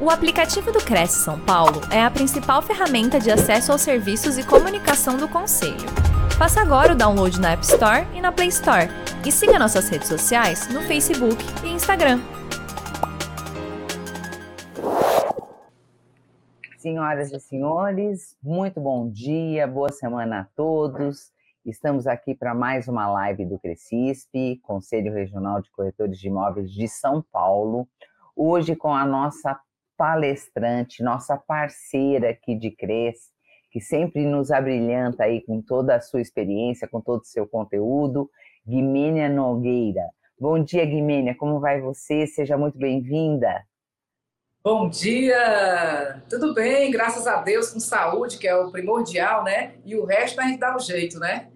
O aplicativo do Cresce São Paulo é a principal ferramenta de acesso aos serviços e comunicação do Conselho. Faça agora o download na App Store e na Play Store. E siga nossas redes sociais no Facebook e Instagram. Senhoras e senhores, muito bom dia, boa semana a todos. Estamos aqui para mais uma live do Crescisp, Conselho Regional de Corretores de Imóveis de São Paulo. Hoje com a nossa palestrante, nossa parceira aqui de Cres, que sempre nos abrilhanta aí com toda a sua experiência, com todo o seu conteúdo, Guimênia Nogueira. Bom dia, Guimênia, como vai você? Seja muito bem-vinda. Bom dia! Tudo bem, graças a Deus, com saúde, que é o primordial, né? E o resto a gente dá um jeito, né?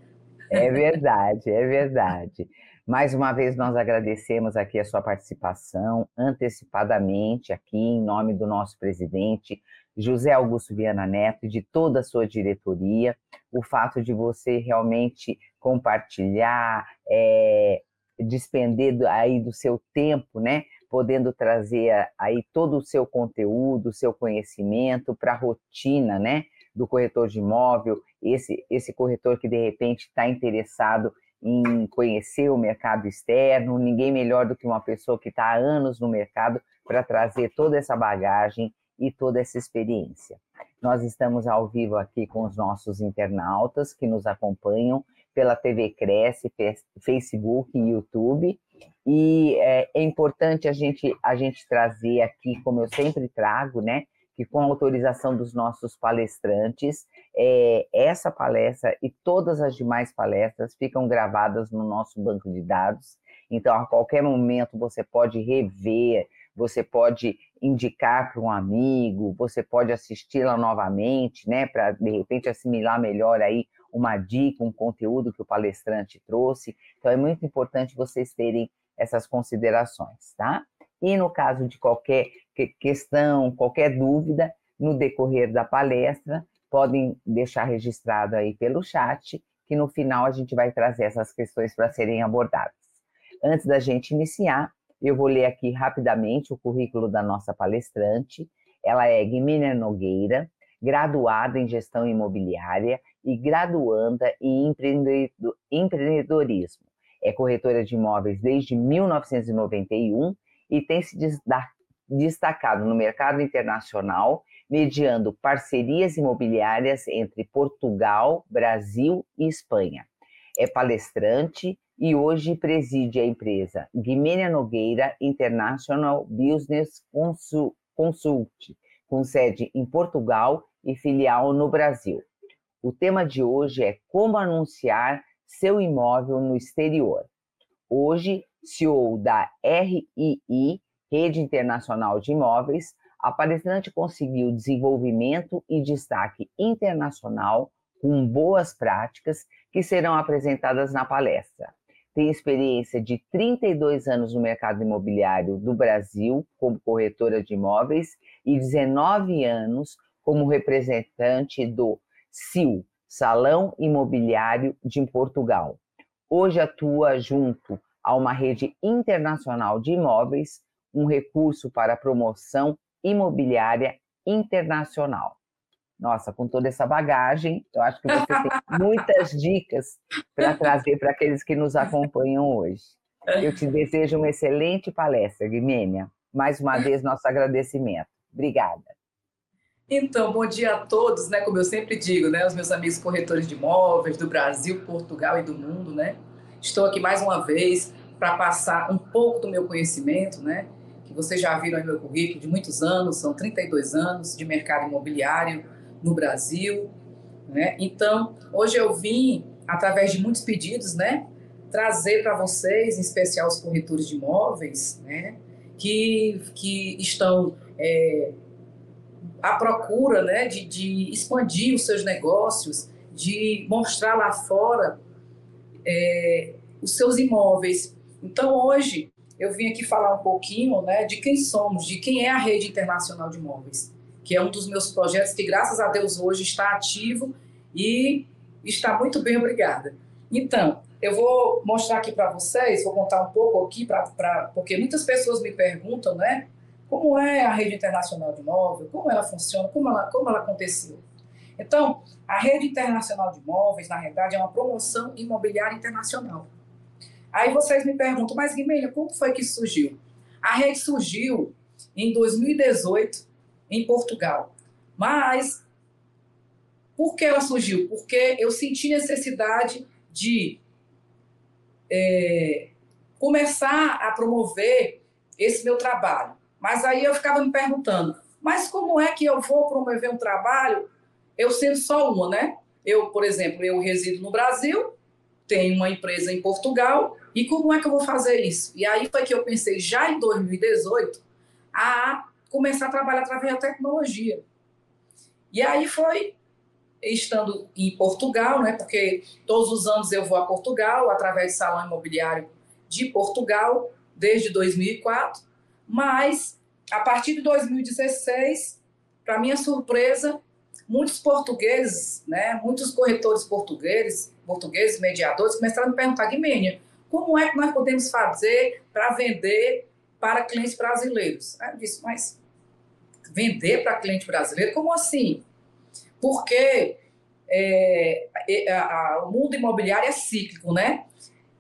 É verdade, é verdade. Mais uma vez, nós agradecemos aqui a sua participação antecipadamente, aqui em nome do nosso presidente, José Augusto Viana Neto, e de toda a sua diretoria, o fato de você realmente compartilhar, é, despender aí do seu tempo, né? Podendo trazer aí todo o seu conteúdo, o seu conhecimento para a rotina, né? Do corretor de imóvel, esse, esse corretor que de repente está interessado em conhecer o mercado externo, ninguém melhor do que uma pessoa que está há anos no mercado para trazer toda essa bagagem e toda essa experiência. Nós estamos ao vivo aqui com os nossos internautas que nos acompanham pela TV Cresce, Facebook e YouTube. E é, é importante a gente, a gente trazer aqui, como eu sempre trago, né? Que com autorização dos nossos palestrantes, é, essa palestra e todas as demais palestras ficam gravadas no nosso banco de dados. Então, a qualquer momento você pode rever, você pode indicar para um amigo, você pode assisti-la novamente, né, para de repente assimilar melhor aí uma dica, um conteúdo que o palestrante trouxe. Então, é muito importante vocês terem essas considerações, tá? E no caso de qualquer questão, qualquer dúvida, no decorrer da palestra, podem deixar registrado aí pelo chat, que no final a gente vai trazer essas questões para serem abordadas. Antes da gente iniciar, eu vou ler aqui rapidamente o currículo da nossa palestrante. Ela é Guimina Nogueira, graduada em gestão imobiliária e graduanda em empreendedorismo. É corretora de imóveis desde 1991 e tem se destacado no mercado internacional, mediando parcerias imobiliárias entre Portugal, Brasil e Espanha. É palestrante e hoje preside a empresa Guimênia Nogueira International Business Consult, com sede em Portugal e filial no Brasil. O tema de hoje é como anunciar seu imóvel no exterior. Hoje CEO da RII, Rede Internacional de Imóveis, a palestrante conseguiu desenvolvimento e destaque internacional com boas práticas que serão apresentadas na palestra. Tem experiência de 32 anos no mercado imobiliário do Brasil como corretora de imóveis e 19 anos como representante do SIL, Salão Imobiliário de Portugal. Hoje atua junto a uma rede internacional de imóveis, um recurso para promoção imobiliária internacional. Nossa, com toda essa bagagem, eu acho que você tem muitas dicas para trazer para aqueles que nos acompanham hoje. Eu te desejo uma excelente palestra, Guimênia. Mais uma vez, nosso agradecimento. Obrigada. Então, bom dia a todos, né? Como eu sempre digo, né? Os meus amigos corretores de imóveis do Brasil, Portugal e do mundo, né? Estou aqui mais uma vez para passar um pouco do meu conhecimento, né? Que vocês já viram no meu currículo de muitos anos, são 32 anos de mercado imobiliário no Brasil, né? Então, hoje eu vim através de muitos pedidos, né? Trazer para vocês, em especial os corretores de imóveis, né? Que, que estão é, à procura, né? De, de expandir os seus negócios, de mostrar lá fora é, os seus imóveis. Então, hoje, eu vim aqui falar um pouquinho né, de quem somos, de quem é a Rede Internacional de Imóveis, que é um dos meus projetos que, graças a Deus, hoje está ativo e está muito bem, obrigada. Então, eu vou mostrar aqui para vocês, vou contar um pouco aqui, pra, pra, porque muitas pessoas me perguntam, né? como é a rede internacional de imóveis, como ela funciona, como ela, como ela aconteceu. Então, a rede internacional de imóveis, na realidade, é uma promoção imobiliária internacional. Aí vocês me perguntam, mas Guimelha, como foi que surgiu? A rede surgiu em 2018 em Portugal. Mas por que ela surgiu? Porque eu senti necessidade de é, começar a promover esse meu trabalho. Mas aí eu ficava me perguntando, mas como é que eu vou promover um trabalho eu sendo só uma, né? Eu, por exemplo, eu resido no Brasil, tenho uma empresa em Portugal, e como é que eu vou fazer isso? E aí foi que eu pensei, já em 2018, a começar a trabalhar através da tecnologia. E aí foi estando em Portugal, né? Porque todos os anos eu vou a Portugal através do Salão Imobiliário de Portugal desde 2004, mas a partir de 2016, para minha surpresa, muitos portugueses, né, muitos corretores portugueses, portugueses mediadores começaram a me perguntar, Guimênia, como é que nós podemos fazer para vender para clientes brasileiros? Aí eu disse, mas vender para cliente brasileiro? Como assim? Porque é, a, a, o mundo imobiliário é cíclico, né?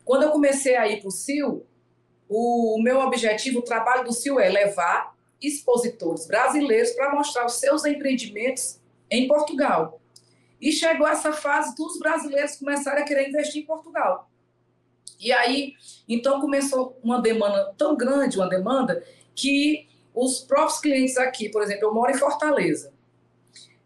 Quando eu comecei a ir para o CIL, o meu objetivo, o trabalho do CIL é levar expositores brasileiros para mostrar os seus empreendimentos em Portugal. E chegou essa fase dos brasileiros começarem a querer investir em Portugal. E aí, então começou uma demanda tão grande, uma demanda, que os próprios clientes aqui, por exemplo, eu moro em Fortaleza,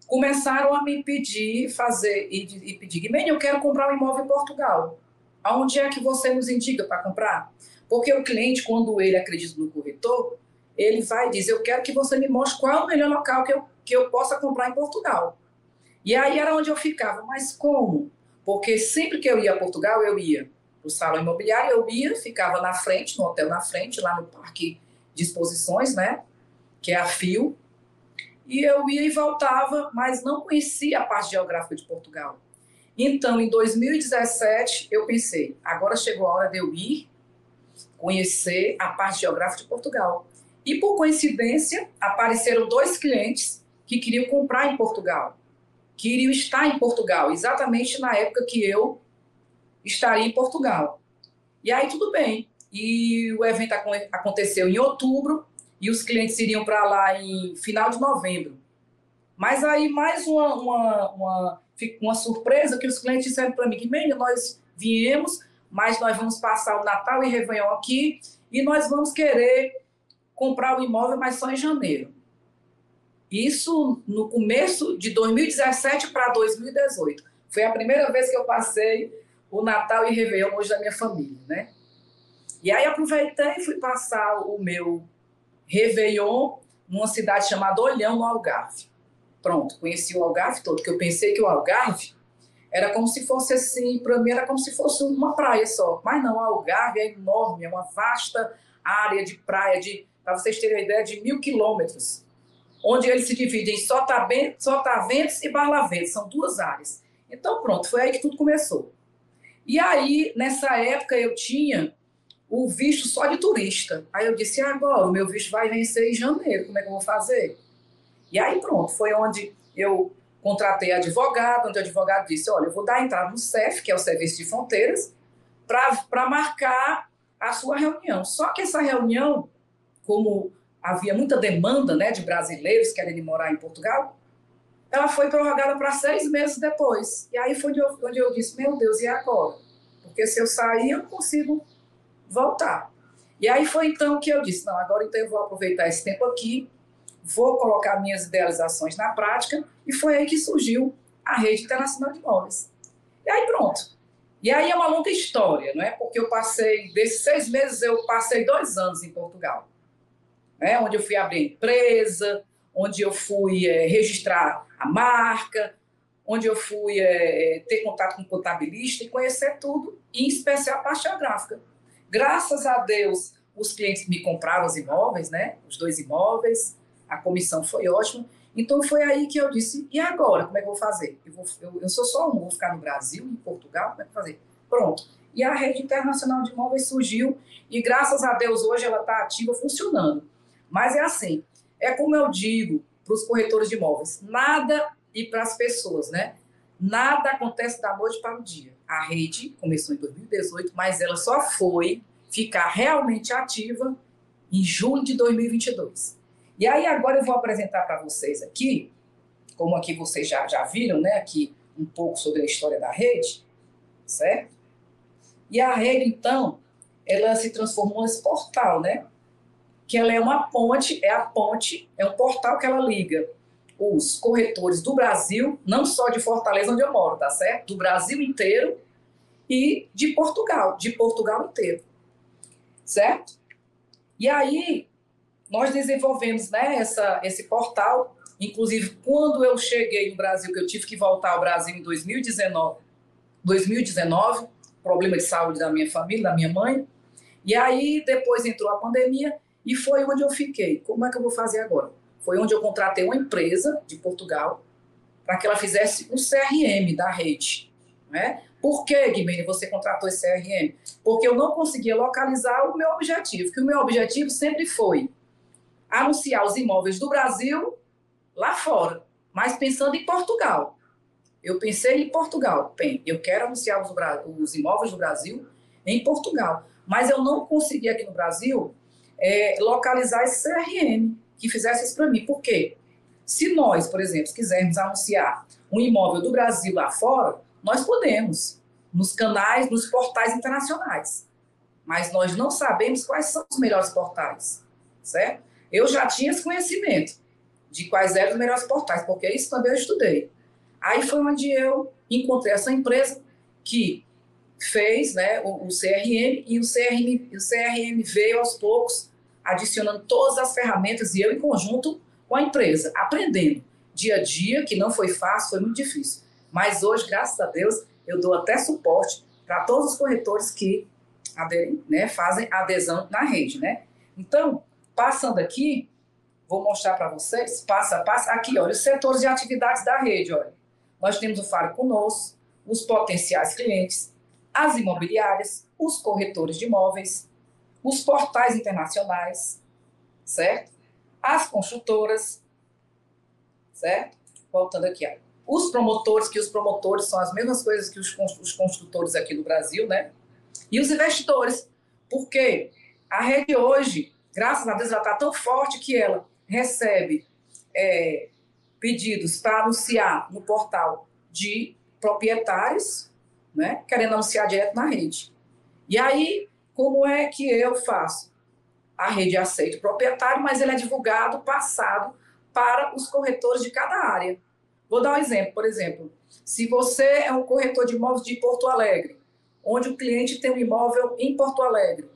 começaram a me pedir fazer e, e pedir, Guimene, eu quero comprar um imóvel em Portugal. Aonde é que você nos indica para comprar? Porque o cliente, quando ele acredita no corretor, ele vai dizer, eu quero que você me mostre qual é o melhor local que eu, que eu possa comprar em Portugal. E aí era onde eu ficava, mas como? Porque sempre que eu ia a Portugal, eu ia para o salão imobiliário, eu ia, ficava na frente, no hotel na frente, lá no parque de exposições, né? Que é a FIO. E eu ia e voltava, mas não conhecia a parte geográfica de Portugal. Então, em 2017, eu pensei, agora chegou a hora de eu ir conhecer a parte geográfica de Portugal. E por coincidência, apareceram dois clientes que queriam comprar em Portugal, queriam estar em Portugal, exatamente na época que eu estaria em Portugal. E aí tudo bem. E o evento aconteceu em outubro e os clientes iriam para lá em final de novembro. Mas aí mais uma, uma, uma, uma surpresa que os clientes disseram para mim que, nós viemos, mas nós vamos passar o Natal e Réveillon aqui e nós vamos querer comprar o imóvel, mas só em janeiro. Isso no começo de 2017 para 2018. Foi a primeira vez que eu passei o Natal e Réveillon hoje da minha família, né? E aí aproveitei e fui passar o meu Réveillon numa cidade chamada Olhão, no Algarve. Pronto, conheci o Algarve todo, que eu pensei que o Algarve era como se fosse assim, para mim era como se fosse uma praia só. Mas não, o Algarve é enorme, é uma vasta área de praia, de para vocês terem uma ideia, de mil quilômetros, onde ele se divide em Sotaventos e Barlaventos, são duas áreas. Então, pronto, foi aí que tudo começou. E aí, nessa época, eu tinha o visto só de turista. Aí eu disse, agora, o meu visto vai vencer em janeiro, como é que eu vou fazer? E aí, pronto, foi onde eu contratei advogado, onde o advogado disse, olha, eu vou dar entrada no CEF, que é o Serviço de Fronteiras, para marcar a sua reunião. Só que essa reunião como havia muita demanda né, de brasileiros querendo morar em Portugal, ela foi prorrogada para seis meses depois. E aí foi onde eu, onde eu disse, meu Deus, e agora? Porque se eu sair, eu não consigo voltar. E aí foi então que eu disse, não, agora então eu vou aproveitar esse tempo aqui, vou colocar minhas idealizações na prática, e foi aí que surgiu a Rede Internacional de Imóveis. E aí pronto. E aí é uma longa história, não é? Porque eu passei, desses seis meses, eu passei dois anos em Portugal né, onde eu fui abrir empresa, onde eu fui é, registrar a marca, onde eu fui é, ter contato com o contabilista e conhecer tudo, em especial a parte geográfica. Graças a Deus, os clientes me compraram os imóveis, né, os dois imóveis, a comissão foi ótima. Então foi aí que eu disse: e agora? Como é que eu vou fazer? Eu, vou, eu, eu sou só um, vou ficar no Brasil, em Portugal, como é que eu vou fazer? Pronto. E a rede internacional de imóveis surgiu e graças a Deus hoje ela está ativa, funcionando. Mas é assim, É como eu digo para os corretores de imóveis, nada e para as pessoas, né? Nada acontece da noite para o dia. A rede começou em 2018, mas ela só foi ficar realmente ativa em julho de 2022. E aí agora eu vou apresentar para vocês aqui, como aqui vocês já, já viram, né, aqui um pouco sobre a história da rede, certo? E a rede, então, ela se transformou nesse portal, né? Que ela é uma ponte, é a ponte, é um portal que ela liga os corretores do Brasil, não só de Fortaleza, onde eu moro, tá certo? Do Brasil inteiro e de Portugal, de Portugal inteiro, certo? E aí, nós desenvolvemos né, essa, esse portal, inclusive quando eu cheguei no Brasil, que eu tive que voltar ao Brasil em 2019, 2019 problema de saúde da minha família, da minha mãe, e aí depois entrou a pandemia e foi onde eu fiquei. Como é que eu vou fazer agora? Foi onde eu contratei uma empresa de Portugal para que ela fizesse um CRM da rede. Né? Por que, Guilherme, você contratou esse CRM? Porque eu não conseguia localizar o meu objetivo, que o meu objetivo sempre foi anunciar os imóveis do Brasil lá fora, mas pensando em Portugal. Eu pensei em Portugal. Bem, eu quero anunciar os, os imóveis do Brasil em Portugal, mas eu não consegui aqui no Brasil é, localizar esse CRM que fizesse isso para mim. Por quê? Se nós, por exemplo, quisermos anunciar um imóvel do Brasil lá fora, nós podemos, nos canais, nos portais internacionais. Mas nós não sabemos quais são os melhores portais, certo? Eu já tinha esse conhecimento de quais eram os melhores portais, porque isso também eu estudei. Aí foi onde eu encontrei essa empresa que fez né, o, o CRM e o CRM, o CRM veio aos poucos adicionando todas as ferramentas e eu em conjunto com a empresa, aprendendo dia a dia, que não foi fácil, foi muito difícil. Mas hoje, graças a Deus, eu dou até suporte para todos os corretores que aderem, né, fazem adesão na rede, né? Então, passando aqui, vou mostrar para vocês, passa a passo, aqui, olha, os setores de atividades da rede, olha. Nós temos o Faro Conosco, os potenciais clientes, as imobiliárias, os corretores de imóveis, os portais internacionais, certo? As construtoras, certo? Voltando aqui, ó. os promotores, que os promotores são as mesmas coisas que os, construtores aqui no Brasil, né? E os investidores, porque a rede hoje, graças a Deus, ela está tão forte que ela recebe é, pedidos para anunciar no portal de proprietários, né, querendo anunciar direto na rede. E aí, como é que eu faço? A rede aceita o proprietário, mas ele é divulgado, passado para os corretores de cada área. Vou dar um exemplo, por exemplo, se você é um corretor de imóveis de Porto Alegre, onde o cliente tem um imóvel em Porto Alegre,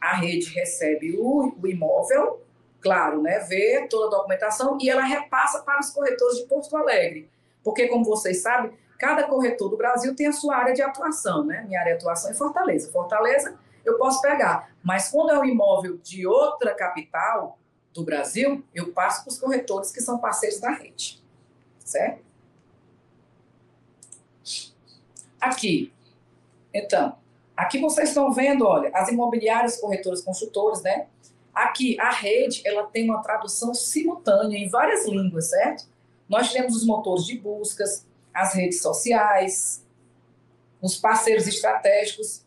a rede recebe o, o imóvel, claro, né, vê toda a documentação e ela repassa para os corretores de Porto Alegre. Porque, como vocês sabem, cada corretor do Brasil tem a sua área de atuação, né? Minha área de atuação é Fortaleza. Fortaleza eu posso pegar. Mas quando é um imóvel de outra capital do Brasil, eu passo para os corretores que são parceiros da rede. Certo? Aqui. Então, aqui vocês estão vendo, olha, as imobiliárias, corretores, consultores, né? Aqui, a rede, ela tem uma tradução simultânea em várias línguas, certo? Nós temos os motores de buscas, as redes sociais, os parceiros estratégicos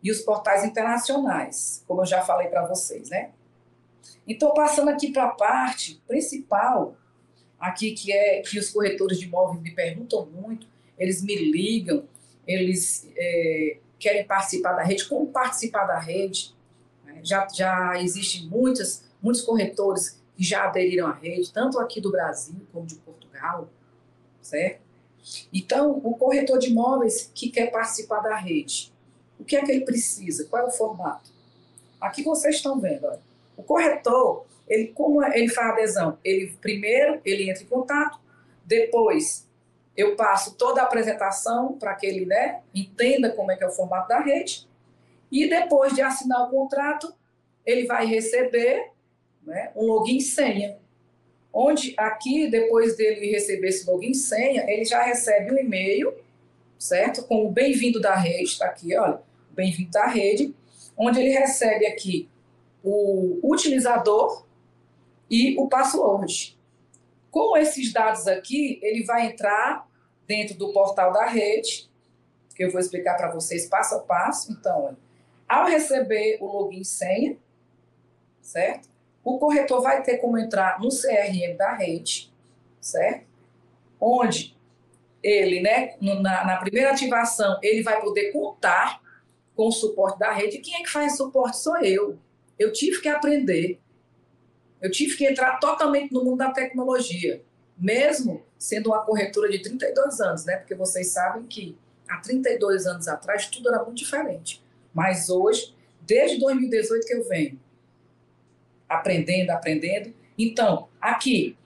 e os portais internacionais, como eu já falei para vocês, né? Então, passando aqui para a parte principal, aqui que é que os corretores de imóveis me perguntam muito, eles me ligam, eles é, querem participar da rede, como participar da rede. Né? Já, já existem muitas, muitos corretores que já aderiram à rede, tanto aqui do Brasil como de Portugal, certo? Então, o corretor de imóveis que quer participar da rede, o que é que ele precisa? Qual é o formato? Aqui vocês estão vendo, olha. o corretor, ele como é, ele faz adesão? Ele primeiro ele entra em contato, depois eu passo toda a apresentação para que ele né, entenda como é que é o formato da rede, e depois de assinar o contrato, ele vai receber né, um login e senha. Onde aqui, depois dele receber esse login e senha, ele já recebe um e-mail certo? Com o bem-vindo da rede, está aqui, olha, bem-vindo da rede, onde ele recebe aqui o utilizador e o password. Com esses dados aqui, ele vai entrar dentro do portal da rede, que eu vou explicar para vocês passo a passo. Então, ao receber o login e senha, certo? O corretor vai ter como entrar no CRM da rede, certo? Onde ele, né, na, na primeira ativação, ele vai poder contar com o suporte da rede. Quem é que faz suporte? Sou eu. Eu tive que aprender. Eu tive que entrar totalmente no mundo da tecnologia, mesmo sendo uma corretora de 32 anos, né? Porque vocês sabem que há 32 anos atrás tudo era muito diferente. Mas hoje, desde 2018 que eu venho aprendendo, aprendendo. Então, aqui,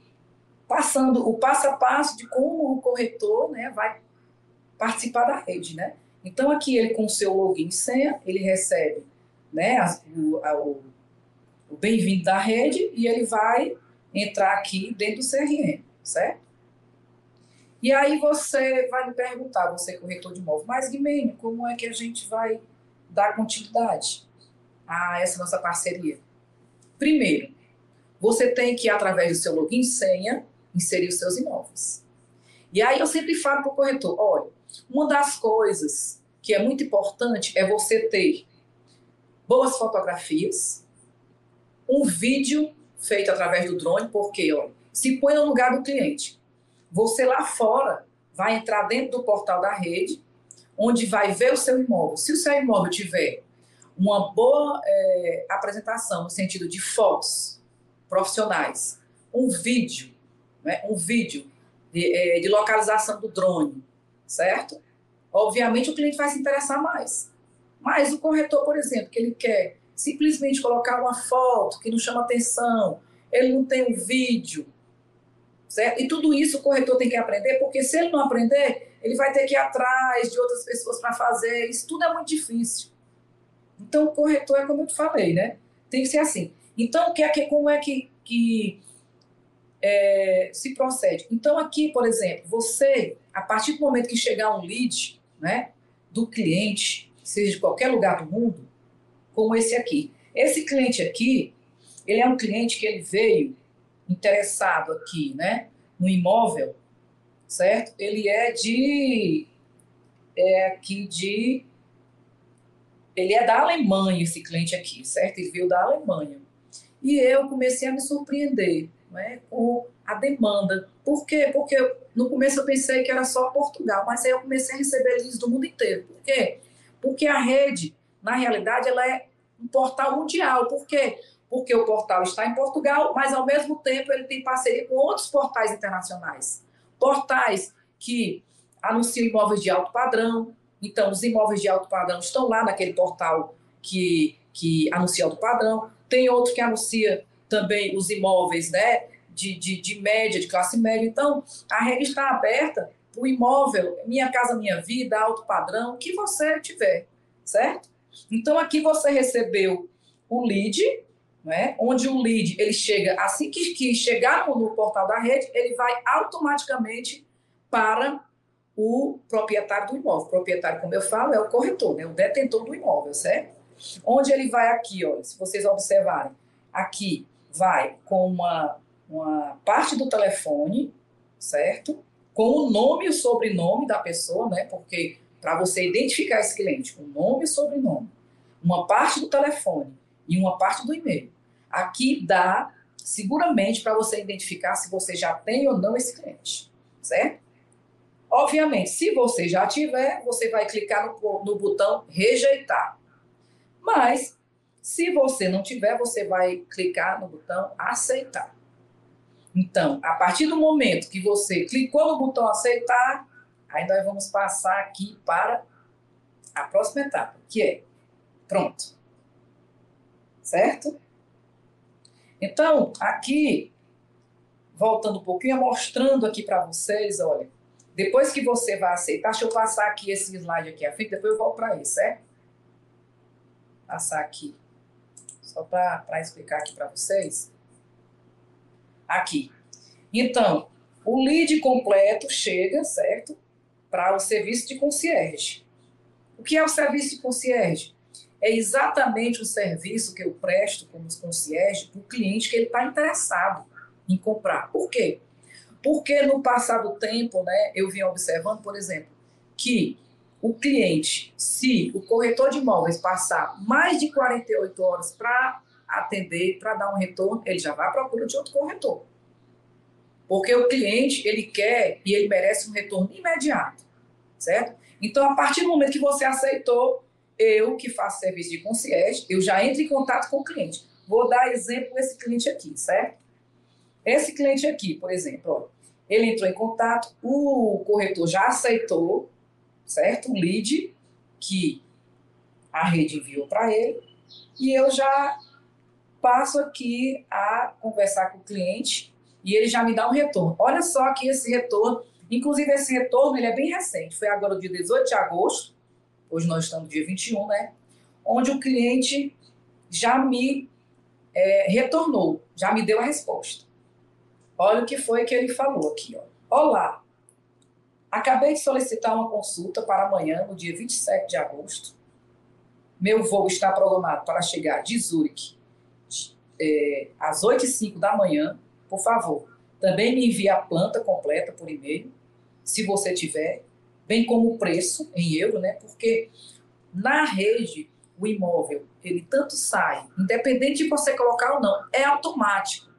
passando o passo a passo de como o corretor né, vai participar da rede, né? Então, aqui ele com o seu login e senha, ele recebe né, o, o, o bem-vindo da rede e ele vai entrar aqui dentro do CRM, certo? E aí você vai me perguntar, você é corretor de imóvel, mas Guimene, como é que a gente vai dar continuidade a essa nossa parceria? Primeiro, você tem que, através do seu login e senha, inserir os seus imóveis. E aí eu sempre falo para o corretor, olha, uma das coisas que é muito importante é você ter boas fotografias, um vídeo feito através do drone, porque olha, se põe no lugar do cliente. Você lá fora vai entrar dentro do portal da rede, onde vai ver o seu imóvel. Se o seu imóvel tiver uma boa é, apresentação no sentido de fotos profissionais, um vídeo, né, um vídeo de, é, de localização do drone, certo? Obviamente o cliente vai se interessar mais. Mas o corretor, por exemplo, que ele quer simplesmente colocar uma foto que não chama atenção, ele não tem um vídeo, certo? E tudo isso o corretor tem que aprender, porque se ele não aprender, ele vai ter que ir atrás de outras pessoas para fazer. Isso tudo é muito difícil. Então, o corretor é como eu te falei, né? Tem que ser assim. Então, que é que, como é que, que é, se procede? Então, aqui, por exemplo, você, a partir do momento que chegar um lead né, do cliente, seja de qualquer lugar do mundo, como esse aqui. Esse cliente aqui, ele é um cliente que ele veio interessado aqui, né, no imóvel, certo? Ele é de é aqui de ele é da Alemanha, esse cliente aqui, certo? Ele veio da Alemanha. E eu comecei a me surpreender né, com a demanda. Por quê? Porque no começo eu pensei que era só Portugal, mas aí eu comecei a receber leads do mundo inteiro. Por quê? Porque a rede, na realidade, ela é um portal mundial. Por quê? Porque o portal está em Portugal, mas ao mesmo tempo ele tem parceria com outros portais internacionais. Portais que anunciam imóveis de alto padrão, então, os imóveis de alto padrão estão lá naquele portal que, que anuncia alto padrão. Tem outro que anuncia também os imóveis né, de, de, de média, de classe média. Então, a rede está aberta para o imóvel, Minha Casa Minha Vida, alto padrão, que você tiver, certo? Então, aqui você recebeu o lead, né, onde o lead ele chega, assim que, que chegar no, no portal da rede, ele vai automaticamente para o proprietário do imóvel. O proprietário, como eu falo, é o corretor, né? o detentor do imóvel, certo? Onde ele vai aqui, olha, se vocês observarem, aqui vai com uma, uma parte do telefone, certo? Com o nome e o sobrenome da pessoa, né? Porque para você identificar esse cliente com nome e sobrenome, uma parte do telefone e uma parte do e-mail. Aqui dá seguramente para você identificar se você já tem ou não esse cliente, certo? Obviamente, se você já tiver, você vai clicar no, no botão rejeitar. Mas, se você não tiver, você vai clicar no botão aceitar. Então, a partir do momento que você clicou no botão aceitar, aí nós vamos passar aqui para a próxima etapa, que é pronto. Certo? Então, aqui, voltando um pouquinho, mostrando aqui para vocês, olha, depois que você vai aceitar, deixa eu passar aqui esse slide aqui à frente, depois eu volto para isso, certo? Passar aqui. Só para explicar aqui para vocês. Aqui. Então, o lead completo chega, certo? Para o serviço de concierge. O que é o serviço de concierge? é exatamente o serviço que eu presto como concierge para o cliente que ele está interessado em comprar. Por quê? Porque no passado tempo, né, eu vim observando, por exemplo, que o cliente, se o corretor de imóveis passar mais de 48 horas para atender, para dar um retorno, ele já vai à procura de outro corretor. Porque o cliente, ele quer e ele merece um retorno imediato, certo? Então, a partir do momento que você aceitou, eu que faço serviço de concierge, eu já entro em contato com o cliente. Vou dar exemplo desse cliente aqui, certo? Esse cliente aqui, por exemplo, ó, ele entrou em contato, o corretor já aceitou, certo? O lead que a rede enviou para ele, e eu já passo aqui a conversar com o cliente e ele já me dá um retorno. Olha só aqui esse retorno, inclusive esse retorno ele é bem recente, foi agora no dia 18 de agosto, hoje nós estamos no dia 21, né? Onde o cliente já me é, retornou, já me deu a resposta. Olha o que foi que ele falou aqui. Ó. Olá, acabei de solicitar uma consulta para amanhã, no dia 27 de agosto. Meu voo está programado para chegar de Zurique é, às 8 e 05 da manhã. Por favor, também me envie a planta completa por e-mail, se você tiver, bem como o preço em euro, né? Porque na rede o imóvel ele tanto sai, independente de você colocar ou não, é automático,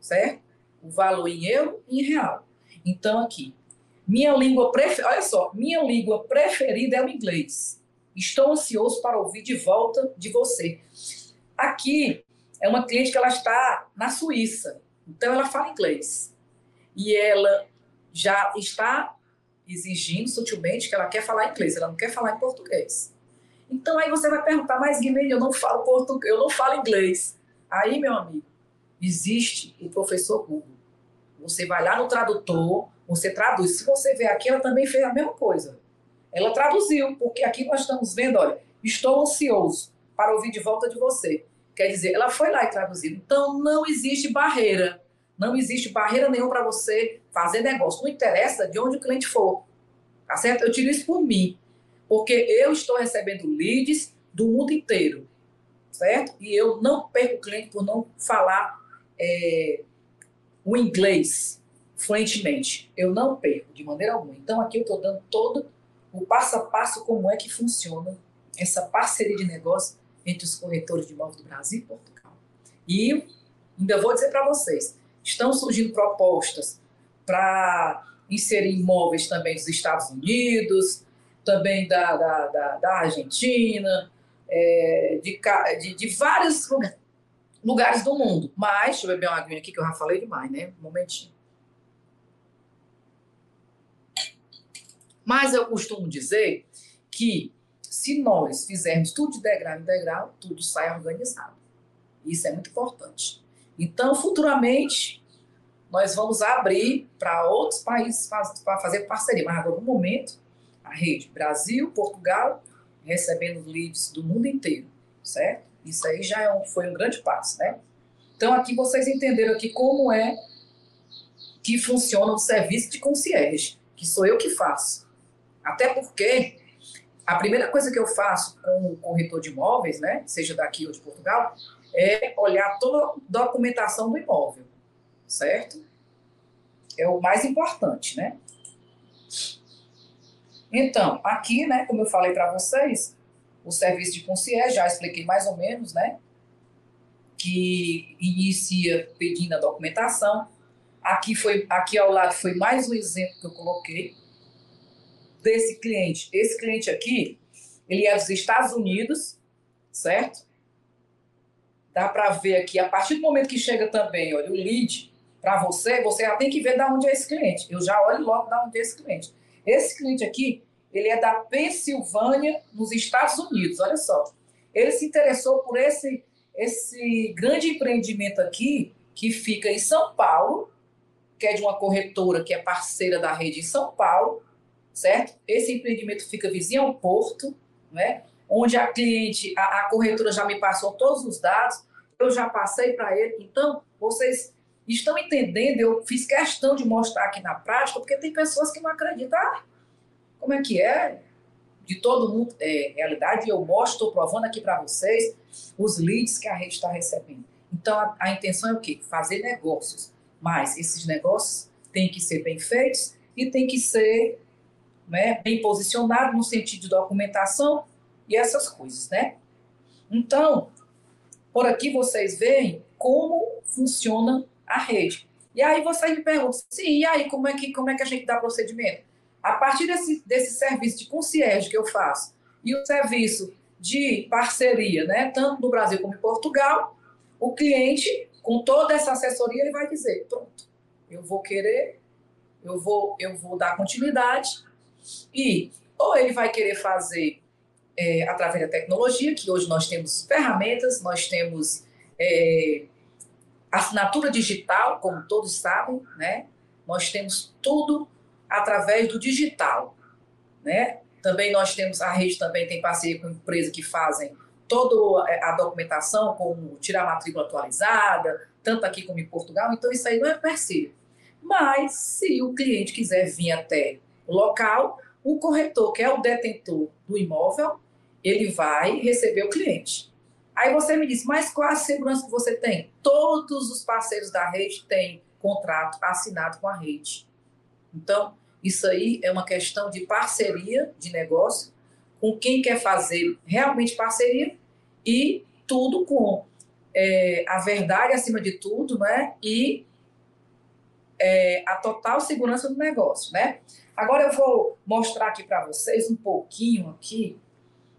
certo? O valor em euro e em real. Então aqui, minha língua preferida, olha só, minha língua preferida é o inglês. Estou ansioso para ouvir de volta de você. Aqui é uma cliente que ela está na Suíça, então ela fala inglês. E ela já está exigindo sutilmente que ela quer falar inglês, ela não quer falar em português. Então aí você vai perguntar, mas Guilherme, eu não falo português, eu não falo inglês. Aí, meu amigo, existe o professor Google. Você vai lá no tradutor, você traduz. Se você ver aqui, ela também fez a mesma coisa. Ela traduziu, porque aqui nós estamos vendo, olha, estou ansioso para ouvir de volta de você. Quer dizer, ela foi lá e traduziu. Então não existe barreira não existe barreira nenhuma para você fazer negócio. Não interessa de onde o cliente for. Tá certo? Eu tiro isso por mim. Porque eu estou recebendo leads do mundo inteiro. Certo? E eu não perco o cliente por não falar é, o inglês fluentemente. Eu não perco de maneira alguma. Então aqui eu estou dando todo o passo a passo como é que funciona essa parceria de negócio entre os corretores de imóveis do Brasil e Portugal. E ainda vou dizer para vocês, Estão surgindo propostas para inserir imóveis também dos Estados Unidos, também da, da, da, da Argentina, é, de, de, de, vários lugares do mundo. Mas, deixa eu beber uma aguinha aqui que eu já falei demais, né? Um momentinho. Mas eu costumo dizer que se nós fizermos tudo de degrau em degrau, tudo sai organizado. Isso é muito importante. Então, futuramente, nós vamos abrir para outros países para fazer parceria. Mas agora, no momento, a rede Brasil, Portugal, recebendo leads do mundo inteiro, certo? Isso aí já é um, foi um grande passo, né? Então, aqui vocês entenderam aqui como é que funciona o serviço de concierge, que sou eu que faço. Até porque a primeira coisa que eu faço com o corretor de imóveis, né, seja daqui ou de Portugal, é olhar toda a documentação do imóvel, certo? É o mais importante, né? Então, aqui, né, como eu falei para vocês, o serviço de concierge, já expliquei mais ou menos, né? Que inicia pedindo a documentação. Aqui, foi, aqui ao lado foi mais um exemplo que eu coloquei desse cliente. Esse cliente aqui, ele é dos Estados Unidos, certo? dá para ver aqui, a partir do momento que chega também, olha, o lead para você, você já tem que ver de onde é esse cliente. Eu já olho logo de onde é esse cliente. Esse cliente aqui, ele é da Pensilvânia, nos Estados Unidos, olha só. Ele se interessou por esse, esse grande empreendimento aqui, que fica em São Paulo, que é de uma corretora que é parceira da rede em São Paulo, certo? Esse empreendimento fica vizinho ao porto, né? onde a cliente, a, a corretora já me passou todos os dados, eu já passei para ele. Então, vocês estão entendendo? Eu fiz questão de mostrar aqui na prática, porque tem pessoas que não acreditam. Ah, como é que é? de todo mundo é realidade, eu mostro, estou provando aqui para vocês os leads que a rede está recebendo. Então, a, a, intenção é o quê? Fazer negócios. Mas esses negócios têm que ser bem feitos e têm que ser né, bem posicionados no sentido de documentação e essas coisas, né? Então, por aqui vocês veem como funciona a rede. E aí vocês me perguntam, sim, e aí como é que, como é que a gente dá procedimento? A partir desse, desse serviço de concierge que eu faço e o serviço de parceria, né, tanto no Brasil como em Portugal, o cliente, com toda essa assessoria, ele vai dizer, pronto, eu vou querer, eu vou, eu vou dar continuidade e ou ele vai querer fazer é, através da tecnologia, que hoje nós temos ferramentas, nós temos é, assinatura digital, como todos sabem, né? Nós temos tudo através do digital, né? Também nós temos, a rede também tem parceria com empresas que fazem toda a documentação, como tirar a matrícula atualizada, tanto aqui como em Portugal, então isso aí não é parceiro. Mas, se o cliente quiser vir até o local, o corretor, que é o detentor do imóvel, ele vai receber o cliente. Aí você me diz, mas qual a segurança que você tem? Todos os parceiros da rede têm contrato assinado com a rede. Então, isso aí é uma questão de parceria de negócio com quem quer fazer realmente parceria e tudo com é, a verdade acima de tudo, né? E é, a total segurança do negócio, né? Agora eu vou mostrar aqui para vocês um pouquinho aqui.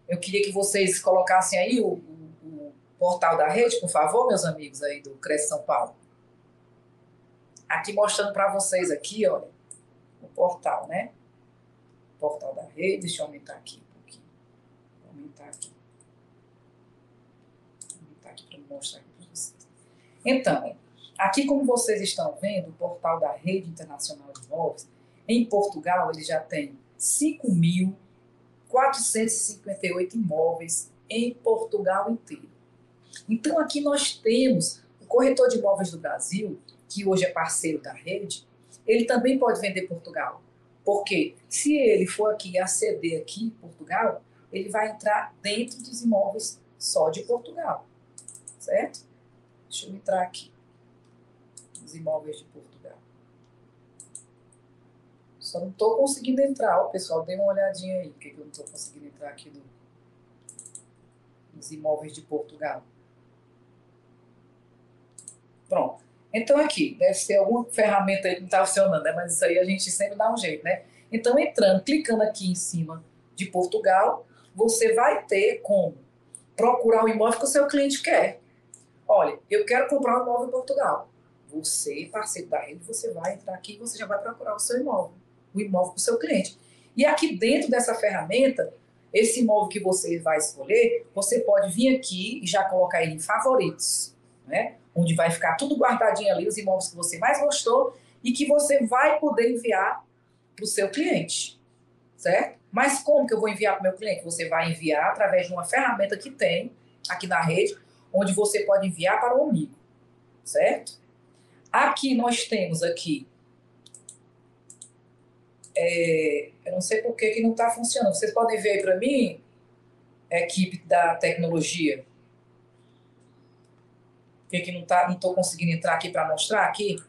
Eu queria que vocês colocassem aí o, o, o portal da rede, por favor, meus amigos aí do Cresce São Paulo. Aqui mostrando para vocês aqui, olha portal, né? Portal da rede, deixa eu aumentar aqui um pouquinho. Vou aumentar aqui. Vou aumentar aqui para mostrar para vocês. Então, aqui como vocês estão vendo, o portal da Rede Internacional de Imóveis, em Portugal ele já tem 5.458 imóveis em Portugal inteiro. Então aqui nós temos o corretor de imóveis do Brasil, que hoje é parceiro da rede, ele também pode vender Portugal. Porque se ele for aqui aceder aqui em Portugal, ele vai entrar dentro dos imóveis só de Portugal. Certo? Deixa eu entrar aqui. Os imóveis de Portugal. Só não estou conseguindo entrar. Ó, pessoal, dê uma olhadinha aí. Por que eu não estou conseguindo entrar aqui no, nos imóveis de Portugal? Pronto. Então, aqui, deve ser alguma ferramenta aí que não está funcionando, né? mas isso aí a gente sempre dá um jeito, né? Então, entrando, clicando aqui em cima de Portugal, você vai ter como procurar o imóvel que o seu cliente quer. Olha, eu quero comprar um imóvel em Portugal. Você, parceiro da rede, você vai entrar aqui e você já vai procurar o seu imóvel, o imóvel para o seu cliente. E aqui dentro dessa ferramenta, esse imóvel que você vai escolher, você pode vir aqui e já colocar ele em favoritos, né? Onde vai ficar tudo guardadinho ali, os imóveis que você mais gostou e que você vai poder enviar para o seu cliente, certo? Mas como que eu vou enviar para o meu cliente? Você vai enviar através de uma ferramenta que tem aqui na rede, onde você pode enviar para o amigo, certo? Aqui nós temos aqui, é, eu não sei por que, que não está funcionando. Vocês podem ver para mim, equipe da tecnologia, que, que não tá, não estou conseguindo entrar aqui para mostrar aqui?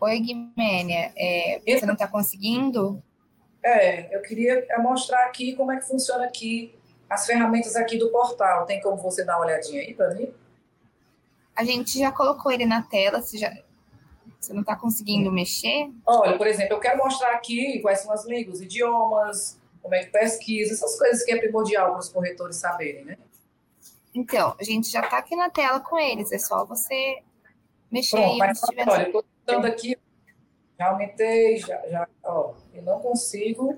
Oi, Guimênia, é, você não está conseguindo? É, eu queria mostrar aqui como é que funciona aqui as ferramentas aqui do portal. Tem como você dar uma olhadinha aí para mim? A gente já colocou ele na tela, você, já, você não está conseguindo mexer? Olha, por exemplo, eu quero mostrar aqui quais são as línguas, idiomas, como é que pesquisa, essas coisas que é primordial para os corretores saberem, né? Então, a gente já está aqui na tela com eles, é só você mexer Bom, aí. Mas, olha, eu estou aqui, já aumentei, já, já, ó, eu não consigo.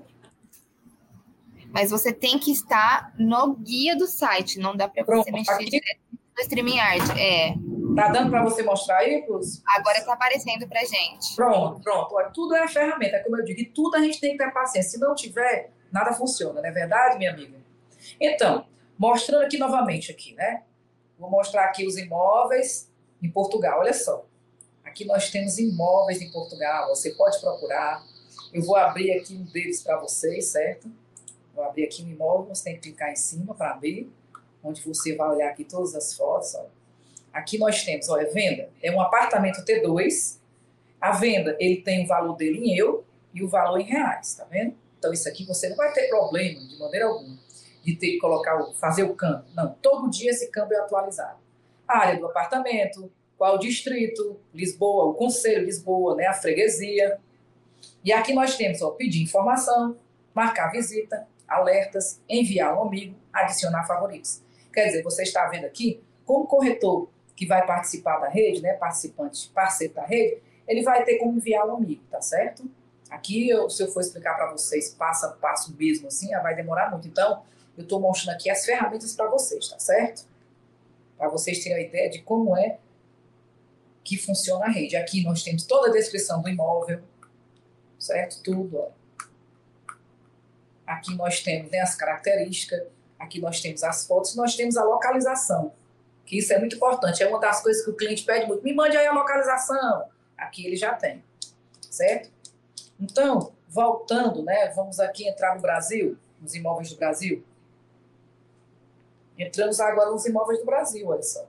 Mas você tem que estar no guia do site, não dá para você mexer aqui... direto no StreamYard. É. Tá dando para você mostrar aí, Cruz? Agora está aparecendo para gente. Pronto, pronto. Olha, tudo é ferramenta, como eu digo, e tudo a gente tem que ter paciência. Se não tiver, nada funciona, não é verdade, minha amiga? Então, Mostrando aqui novamente, aqui, né? Vou mostrar aqui os imóveis em Portugal. Olha só. Aqui nós temos imóveis em Portugal. Você pode procurar. Eu vou abrir aqui um deles para vocês, certo? Vou abrir aqui um imóvel, você tem que clicar em cima para abrir, onde você vai olhar aqui todas as fotos. Ó. Aqui nós temos, olha, venda. É um apartamento T2. A venda, ele tem o valor dele em euro e o valor em reais, tá vendo? Então isso aqui você não vai ter problema, de maneira alguma, de ter que colocar, fazer o câmbio. Não, todo dia esse câmbio é atualizado. A área do apartamento, qual o distrito, Lisboa, o Conselho Lisboa, né, a freguesia. E aqui nós temos, ó, pedir informação, marcar visita, alertas, enviar um amigo, adicionar favoritos. Quer dizer, você está vendo aqui como corretor que vai participar da rede, né, participante, parceiro da rede, ele vai ter como enviar um amigo, tá certo? Aqui, eu, se eu for explicar para vocês passo a passo mesmo assim, vai demorar muito. Então, eu estou mostrando aqui as ferramentas para vocês, tá certo? Para vocês terem a ideia de como é que funciona a rede. Aqui nós temos toda a descrição do imóvel, certo? Tudo, ó. Aqui nós temos né, as características, aqui nós temos as fotos, nós temos a localização, que isso é muito importante. É uma das coisas que o cliente pede muito. Me mande aí a localização. Aqui ele já tem, certo? Então, voltando, né, vamos aqui entrar no Brasil, nos imóveis do Brasil. Entramos agora nos imóveis do Brasil, olha só.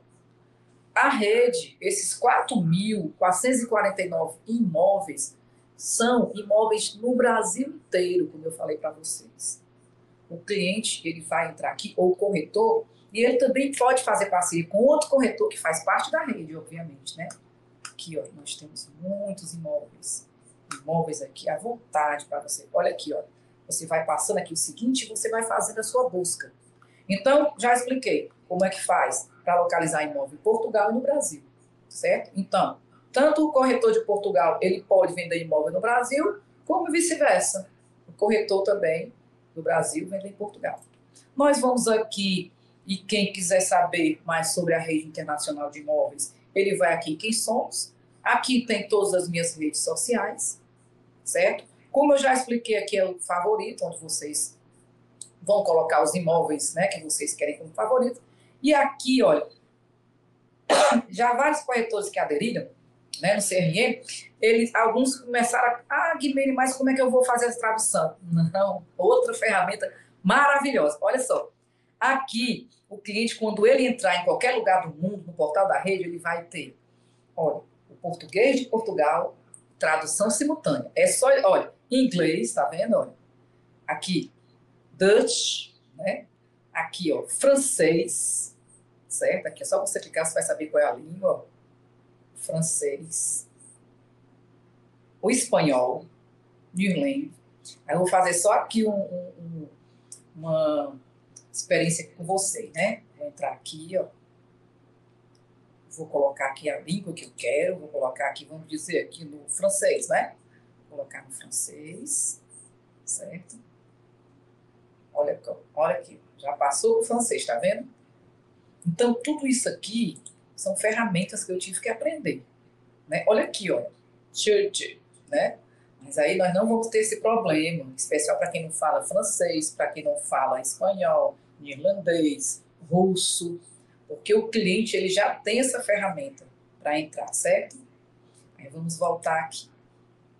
A rede, esses 4.449 imóveis, são imóveis no Brasil inteiro, como eu falei para vocês. O cliente, ele vai entrar aqui, ou o corretor, e ele também pode fazer parceria com outro corretor que faz parte da rede, obviamente, né? Aqui, ó, nós temos muitos imóveis. Imóveis aqui à vontade para você. Olha aqui, ó. Você vai passando aqui o seguinte você vai fazendo a sua busca. Então, já expliquei como é que faz para localizar imóvel em Portugal e no Brasil, certo? Então, tanto o corretor de Portugal, ele pode vender imóvel no Brasil, como vice-versa. O corretor também do Brasil vende em Portugal. Nós vamos aqui, e quem quiser saber mais sobre a rede internacional de imóveis, ele vai aqui quem somos. Aqui tem todas as minhas redes sociais, certo? Como eu já expliquei aqui, é o favorito, onde vocês vão colocar os imóveis né, que vocês querem como favorito. E aqui, olha, já vários corretores que aderiram né, no CRM, eles, alguns começaram a, ah, Guilherme, mas como é que eu vou fazer essa tradução? Não, outra ferramenta maravilhosa. Olha só, aqui, o cliente, quando ele entrar em qualquer lugar do mundo, no portal da rede, ele vai ter, olha, o português de Portugal, tradução simultânea. É só, olha, inglês, tá vendo? Olha, aqui, Dutch, né? Aqui, ó, francês, certo? Aqui é só você clicar, você vai saber qual é a língua. Francês. O espanhol, New England. Aí eu vou fazer só aqui um, um, uma experiência com você, né? Vou entrar aqui, ó. Vou colocar aqui a língua que eu quero, vou colocar aqui, vamos dizer, aqui no francês, né? Vou colocar no francês, certo? Olha, olha aqui, já passou o francês, tá vendo? Então, tudo isso aqui são ferramentas que eu tive que aprender. Né? Olha aqui, olha, church, né? Mas aí nós não vamos ter esse problema, especial para quem não fala francês, para quem não fala espanhol, irlandês, russo, porque o cliente ele já tem essa ferramenta para entrar, certo? Aí vamos voltar aqui,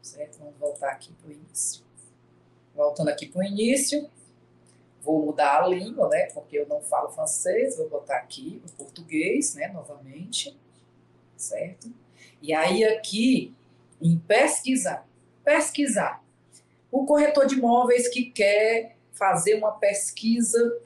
certo? Vamos voltar aqui para o início. Voltando aqui para o início, Vou mudar a língua, né? Porque eu não falo francês, vou botar aqui o português, né? Novamente, certo? E aí aqui em pesquisar, pesquisar. O corretor de imóveis que quer fazer uma pesquisa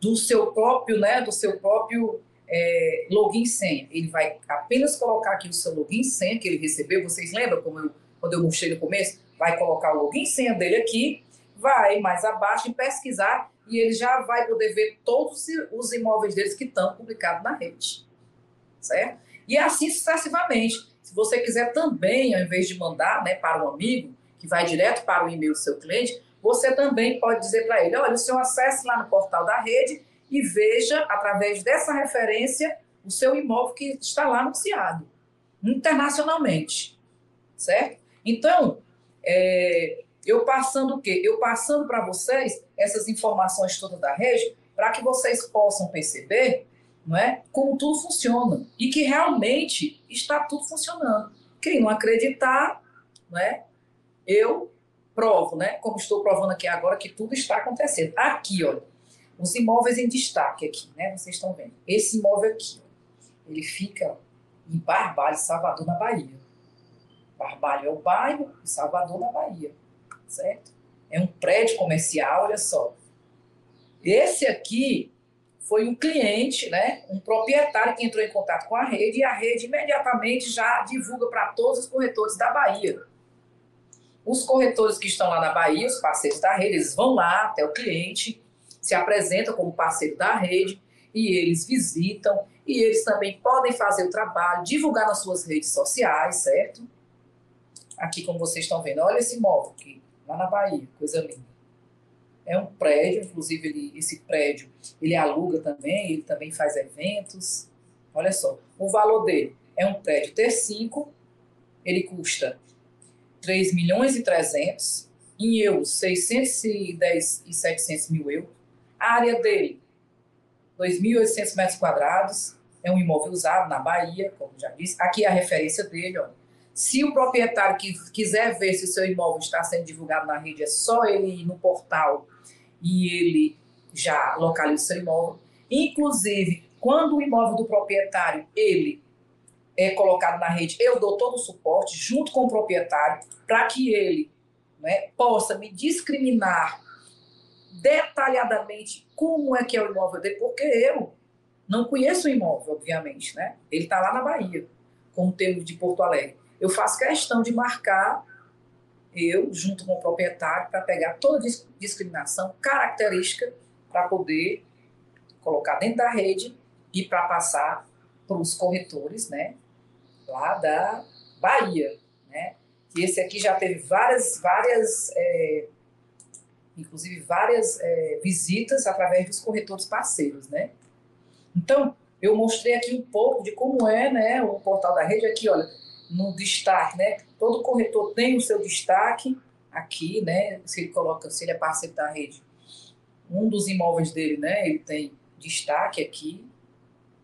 do seu próprio, né? Do seu próprio é, login senha. Ele vai apenas colocar aqui o seu login senha que ele recebeu. Vocês lembram como eu, quando eu mostrei no começo? Vai colocar o login senha dele aqui vai mais abaixo e pesquisar e ele já vai poder ver todos os imóveis deles que estão publicados na rede. Certo? E assim sucessivamente. Se você quiser também, ao invés de mandar né, para um amigo, que vai direto para o e-mail do seu cliente, você também pode dizer para ele: olha, o senhor acesse lá no portal da rede e veja, através dessa referência, o seu imóvel que está lá anunciado, internacionalmente. Certo? Então, é, eu passando o quê? Eu passando para vocês essas informações todas da rede, para que vocês possam perceber não é, como tudo funciona e que realmente está tudo funcionando. Quem não acreditar, não é, eu provo, né? Como estou provando aqui agora que tudo está acontecendo. Aqui, olha, os imóveis em destaque aqui, né? Vocês estão vendo. Esse imóvel aqui, ele fica em Barbalho, Salvador, na Bahia. Barbalho é o bairro e Salvador, na Bahia, certo? É um prédio comercial, olha só. Esse aqui foi um cliente, né, um proprietário que entrou em contato com a rede e a rede imediatamente já divulga para todos os corretores da Bahia. Os corretores que estão lá na Bahia, os parceiros da rede, eles vão lá até o cliente, se apresentam como parceiro da rede e eles visitam e eles também podem fazer o trabalho, divulgar nas suas redes sociais, certo? Aqui, como vocês estão vendo, olha esse imóvel aqui, lá na Bahia, coisa linda. É um prédio, inclusive ele, esse prédio ele aluga também, ele também faz eventos. Olha só, o valor dele é um prédio T5, ele custa 3 milhões e 300, em euros 610 e 700 mil euros. A área dele, 2.800 metros quadrados, é um imóvel usado na Bahia, como já disse. Aqui é a referência dele, ó. Se o proprietário que quiser ver se o seu imóvel está sendo divulgado na rede, é só ele ir no portal e ele já localiza o seu imóvel. Inclusive, quando o imóvel do proprietário ele é colocado na rede, eu dou todo o suporte junto com o proprietário para que ele né, possa me discriminar detalhadamente como é que é o imóvel dele, porque eu não conheço o imóvel, obviamente, né? Ele está lá na Bahia, como termo de Porto Alegre. Eu faço questão de marcar eu, junto com o proprietário, para pegar toda discriminação característica para poder colocar dentro da rede e para passar para os corretores, né, lá da Bahia, né, esse aqui já teve várias, várias, é, inclusive várias é, visitas através dos corretores parceiros, né. Então, eu mostrei aqui um pouco de como é, né, o portal da rede aqui, olha, no destaque, né? Todo corretor tem o seu destaque aqui, né? Se ele coloca, se ele é parceiro da rede, um dos imóveis dele, né? Ele tem destaque aqui,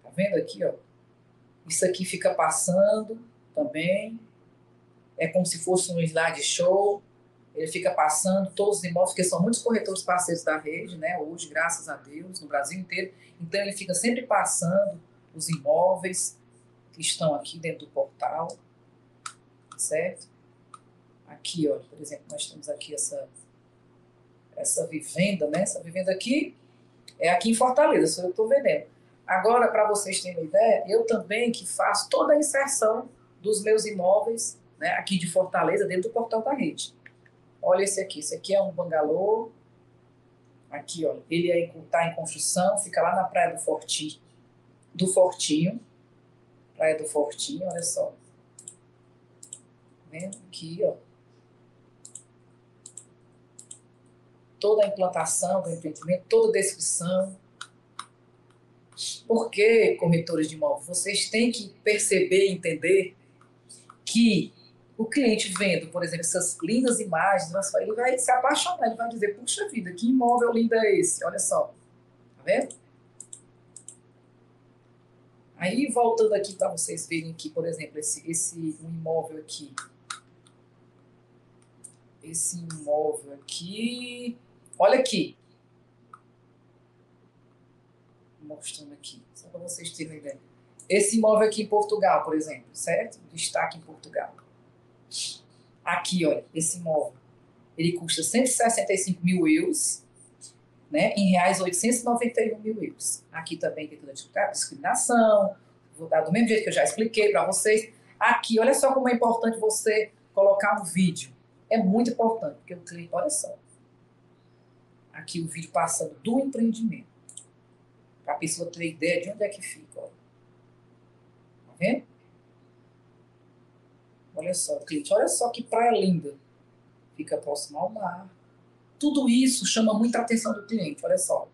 tá vendo aqui, ó? Isso aqui fica passando também, é como se fosse um slide show. Ele fica passando todos os imóveis, porque são muitos corretores parceiros da rede, né? Hoje, graças a Deus, no Brasil inteiro. Então ele fica sempre passando os imóveis que estão aqui dentro do portal certo? Aqui, ó, por exemplo, nós temos aqui essa, essa vivenda, né? Essa vivenda aqui é aqui em Fortaleza, só eu estou vendendo. Agora, para vocês terem uma ideia, eu também que faço toda a inserção dos meus imóveis né, aqui de Fortaleza dentro do portal da rede. Olha esse aqui, esse aqui é um bangalô. Aqui, olha, ele está em construção, fica lá na praia do Fortinho, do Fortinho, praia do Fortinho, olha só vendo aqui, ó. Toda a implantação do empreendimento, toda a descrição. Porque, corretores de imóveis, vocês têm que perceber e entender que o cliente vendo, por exemplo, essas lindas imagens, ele vai se apaixonar, ele vai dizer, puxa vida, que imóvel lindo é esse? Olha só. Tá vendo? Aí, voltando aqui para vocês verem aqui, por exemplo, esse, esse um imóvel aqui, esse imóvel aqui. Olha aqui. Mostrando aqui, só para vocês terem ideia. Esse imóvel aqui em Portugal, por exemplo, certo? Destaque em Portugal. Aqui, olha, esse imóvel. Ele custa 165 mil euros, né? Em reais, 891 mil euros. Aqui também tem toda a discriminação, vou dar do mesmo jeito que eu já expliquei para vocês. Aqui, olha só como é importante você colocar um vídeo é muito importante, porque o cliente, olha só, aqui o vídeo passando do empreendimento, para a pessoa ter ideia de onde é que fica. Ó. Tá vendo? Olha só, cliente, olha só que praia linda. Fica próximo ao mar. Tudo isso chama muita atenção do cliente, olha só.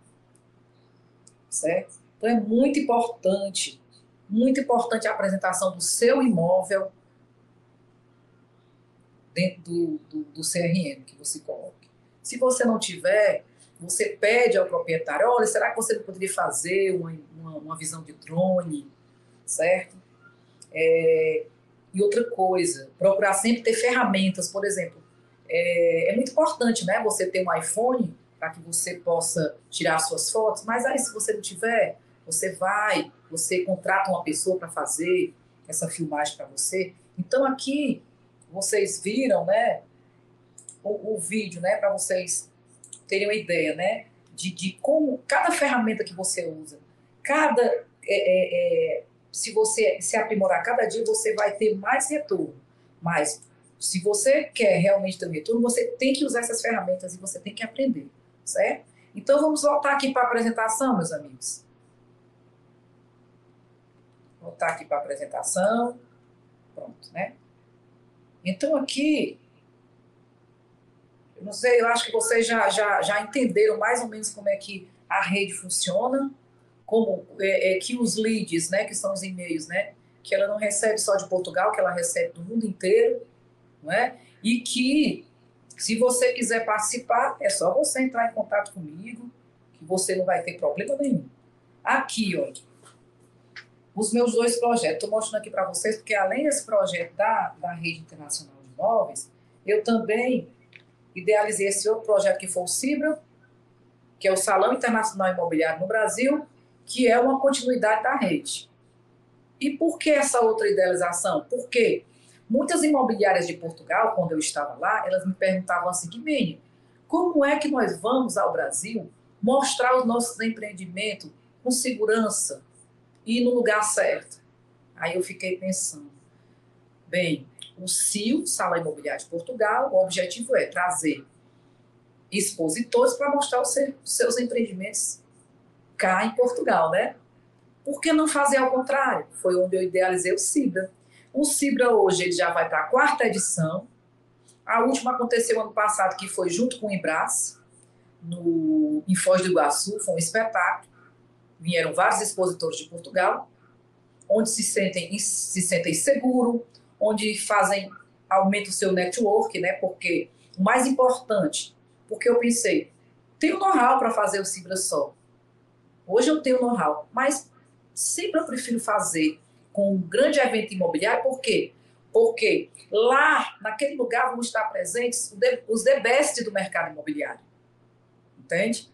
Certo? Então é muito importante, muito importante a apresentação do seu imóvel dentro do, do, do CRM que você coloque. Se você não tiver, você pede ao proprietário, olha, será que você poderia fazer uma, uma, uma visão de drone, certo? É, e outra coisa, procurar sempre ter ferramentas, por exemplo, é, é muito importante, né? Você ter um iPhone para que você possa tirar suas fotos, mas aí se você não tiver, você vai, você contrata uma pessoa para fazer essa filmagem para você. Então aqui vocês viram, né, o, o vídeo, né, para vocês terem uma ideia, né, de, de como cada ferramenta que você usa, cada é, é, é, se você se aprimorar cada dia, você vai ter mais retorno. Mas se você quer realmente ter um retorno, você tem que usar essas ferramentas e você tem que aprender certo? Então vamos voltar aqui para a apresentação, meus amigos. Voltar aqui para a apresentação. Pronto, né? Então aqui, eu não sei, eu acho que vocês já, já, já entenderam mais ou menos como é que a rede funciona, como é, é, que os leads, né, que são os e-mails, né, que ela não recebe só de Portugal, que ela recebe do mundo inteiro, não é? E que se você quiser participar, é só você entrar em contato comigo, que você não vai ter problema nenhum. Aqui, ó, os meus dois projetos. Estou mostrando aqui para vocês, porque além desse projeto da, da Rede Internacional de Imóveis, eu também idealizei esse outro projeto que foi o CIBRA, que é o Salão Internacional Imobiliário no Brasil, que é uma continuidade da rede. E por que essa outra idealização? Porque Muitas imobiliárias de Portugal, quando eu estava lá, elas me perguntavam assim, Guimene, como é que nós vamos ao Brasil mostrar os nossos empreendimentos com segurança e no lugar certo? Aí eu fiquei pensando, bem, o CIO, Sala Imobiliária de Portugal, o objetivo é trazer expositores para mostrar os seus empreendimentos cá em Portugal, né? Por que não fazer ao contrário? Foi onde eu idealizei o CIBA. O Cibra hoje ele já vai para a quarta edição. A última aconteceu ano passado, que foi junto com o Embras, no, em Foz do Iguaçu, foi um espetáculo. Vieram vários expositores de Portugal, onde se sentem, se sentem seguro, onde fazem, aumenta o seu network, né? Porque o mais importante, porque eu pensei, tenho know-how para fazer o Cibra só. Hoje eu tenho know-how, mas sempre eu prefiro fazer com um grande evento imobiliário, por quê? Porque lá, naquele lugar, vão estar presentes os the best do mercado imobiliário. Entende?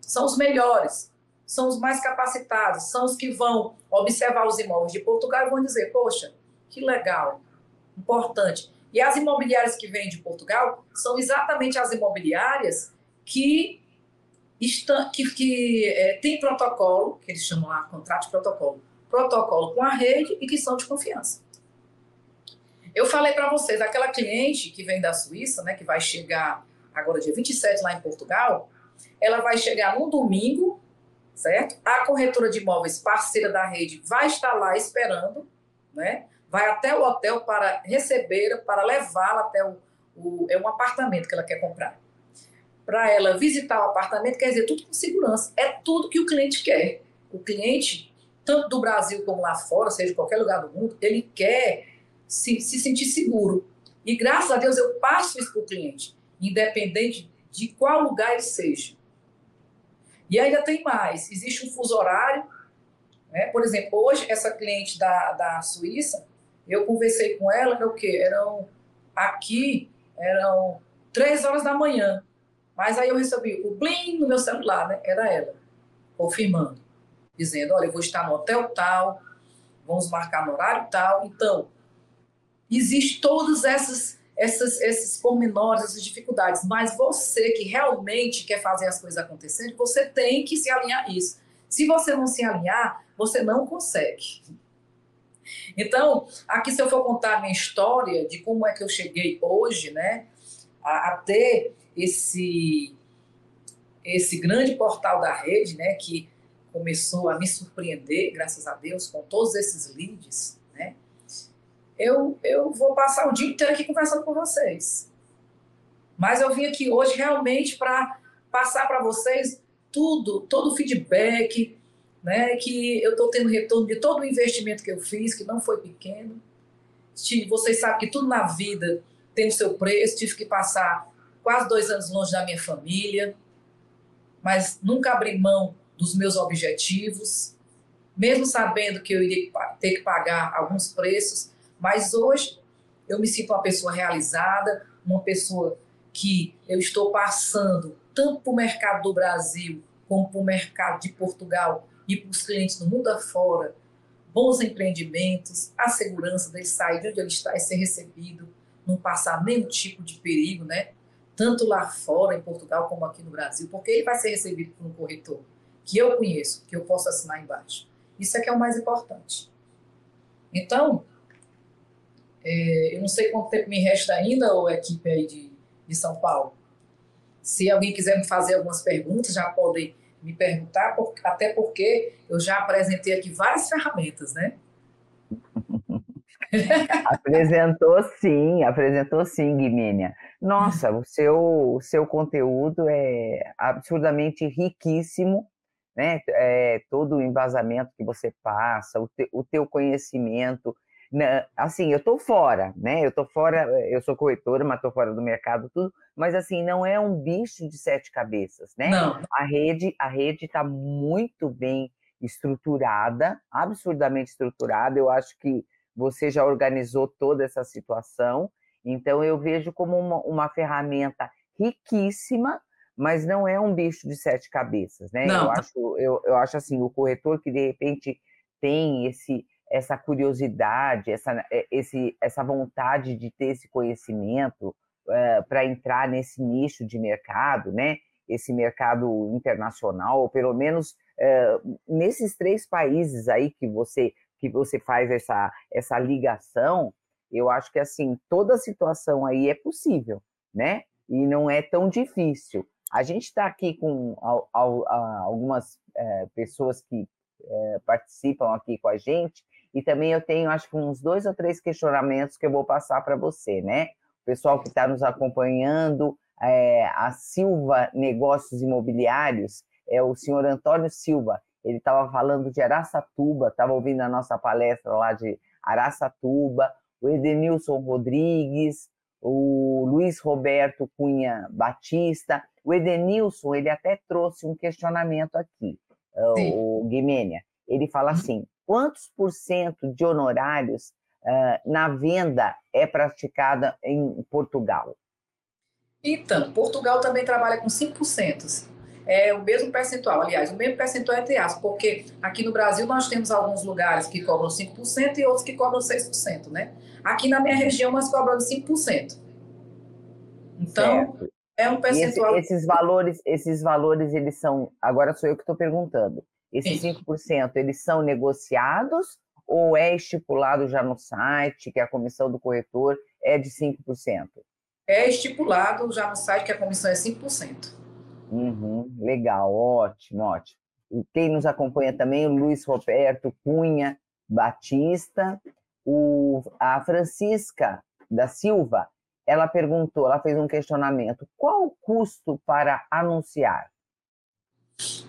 São os melhores, são os mais capacitados, são os que vão observar os imóveis de Portugal e vão dizer: poxa, que legal, importante. E as imobiliárias que vêm de Portugal são exatamente as imobiliárias que estão, que, que é, tem protocolo, que eles chamam lá contrato de protocolo, protocolo com a rede e que são de confiança. Eu falei para vocês, aquela cliente que vem da Suíça, né, que vai chegar agora dia 27 lá em Portugal, ela vai chegar no domingo, certo? A corretora de imóveis parceira da rede vai estar lá esperando, né? Vai até o hotel para receber, para levá-la até o, o, é um apartamento que ela quer comprar. Para ela visitar o apartamento, quer dizer, tudo com segurança. É tudo que o cliente quer. O cliente tanto do Brasil como lá fora, seja qualquer lugar do mundo, ele quer se, se sentir seguro. E graças a Deus eu passo isso para o cliente, independente de qual lugar ele seja. E ainda tem mais: existe um fuso horário. Né? Por exemplo, hoje, essa cliente da, da Suíça, eu conversei com ela, era o quê? Eram aqui, eram três horas da manhã. Mas aí eu recebi o blim no meu celular, né? Era ela, confirmando dizendo: olha, eu vou estar no hotel tal, vamos marcar no horário tal. Então, existe todas essas, essas, esses pormenores, essas dificuldades, mas você que realmente quer fazer as coisas acontecerem, você tem que se alinhar a isso. Se você não se alinhar, você não consegue. Então, aqui se eu for contar a minha história de como é que eu cheguei hoje, né, a, a ter esse esse grande portal da rede, né, que começou a me surpreender, graças a Deus, com todos esses leads? Eu, eu vou passar o dia inteiro aqui conversando com vocês. Mas eu vim aqui hoje realmente para passar para vocês tudo, todo o feedback, né? Que eu estou tendo retorno de todo o investimento que eu fiz, que não foi pequeno. Vocês sabem que tudo na vida tem o seu preço. Tive que passar quase dois anos longe da minha família, mas nunca abri mão dos meus objetivos, mesmo sabendo que eu iria ter que pagar alguns preços, mas hoje eu me sinto uma pessoa realizada, uma pessoa que eu estou passando tanto para o mercado do Brasil como para o mercado de Portugal e para os clientes do mundo afora, bons empreendimentos, a segurança dele sair de onde ele está e ser recebido, não passar nenhum tipo de perigo, né? Tanto lá fora, em Portugal, como aqui no Brasil, porque ele vai ser recebido por um corretor que eu conheço, que eu posso assinar embaixo. Isso é que é o mais importante. Então, é, eu não sei quanto tempo me resta ainda, ou equipe aí de, de São Paulo. Se alguém quiser me fazer algumas perguntas, já podem me perguntar, até porque eu já apresentei aqui várias ferramentas, né? apresentou sim, apresentou sim, Guimênia. Nossa, o seu, o seu conteúdo é absurdamente riquíssimo, né? É, todo o embasamento que você passa, o, te, o teu conhecimento, assim, eu estou fora, né? Eu estou fora, eu sou corretora, mas estou fora do mercado, tudo. Mas assim, não é um bicho de sete cabeças, né? Não. A rede, a rede está muito bem estruturada, absurdamente estruturada. Eu acho que você já organizou toda essa situação. Então eu vejo como uma, uma ferramenta riquíssima, mas não é um bicho de sete cabeças, né? Não. Eu acho, eu, eu acho assim, o corretor que de repente tem esse essa curiosidade, essa, eh, esse, essa vontade de ter esse conhecimento uh, eh, para entrar nesse nicho de mercado, né? Esse mercado internacional, ou pelo menos uh, nesses três países aí que você que você faz essa, essa ligação, eu acho que assim toda situação aí é possível, né? E não é tão difícil. A gente está aqui com algumas pessoas que participam aqui com a gente e também eu tenho, acho que uns dois ou três questionamentos que eu vou passar para você, né? O pessoal que está nos acompanhando, é, a Silva Negócios Imobiliários, é o senhor Antônio Silva. Ele estava falando de Araçatuba, estava ouvindo a nossa palestra lá de Araçatuba, o Edenilson Rodrigues, o Luiz Roberto Cunha Batista. O Edenilson, ele até trouxe um questionamento aqui, Sim. o Guimênia. Ele fala uhum. assim: quantos por cento de honorários uh, na venda é praticada em Portugal? Então, Portugal também trabalha com 5%. É o mesmo percentual, aliás, o mesmo percentual entre aspas, porque aqui no Brasil nós temos alguns lugares que cobram 5% e outros que cobram 6%, né? Aqui na minha região nós cobramos 5%. Então, certo. é um percentual. Esse, esses valores, esses valores, eles são. Agora sou eu que estou perguntando. Esses Sim. 5%, eles são negociados ou é estipulado já no site que a comissão do corretor é de 5%? É estipulado já no site que a comissão é 5%. Uhum, legal, ótimo, ótimo. E quem nos acompanha também, o Luiz Roberto Cunha Batista, o, a Francisca da Silva, ela perguntou, ela fez um questionamento: qual o custo para anunciar?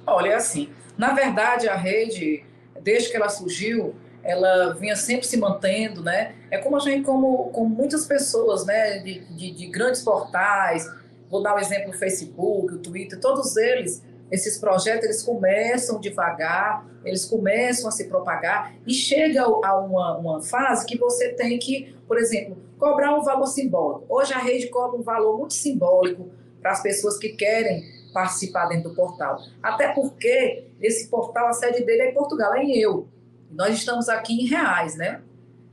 Olha, é assim, na verdade, a rede, desde que ela surgiu, ela vinha sempre se mantendo, né? É como a gente, como, como muitas pessoas, né, de, de, de grandes portais, vou dar o um exemplo do Facebook, o Twitter, todos eles, esses projetos, eles começam devagar, eles começam a se propagar e chega a uma, uma fase que você tem que, por exemplo, cobrar um valor simbólico. Hoje a rede cobra um valor muito simbólico para as pessoas que querem participar dentro do portal. Até porque esse portal, a sede dele é em Portugal, é em euro. Nós estamos aqui em reais, né?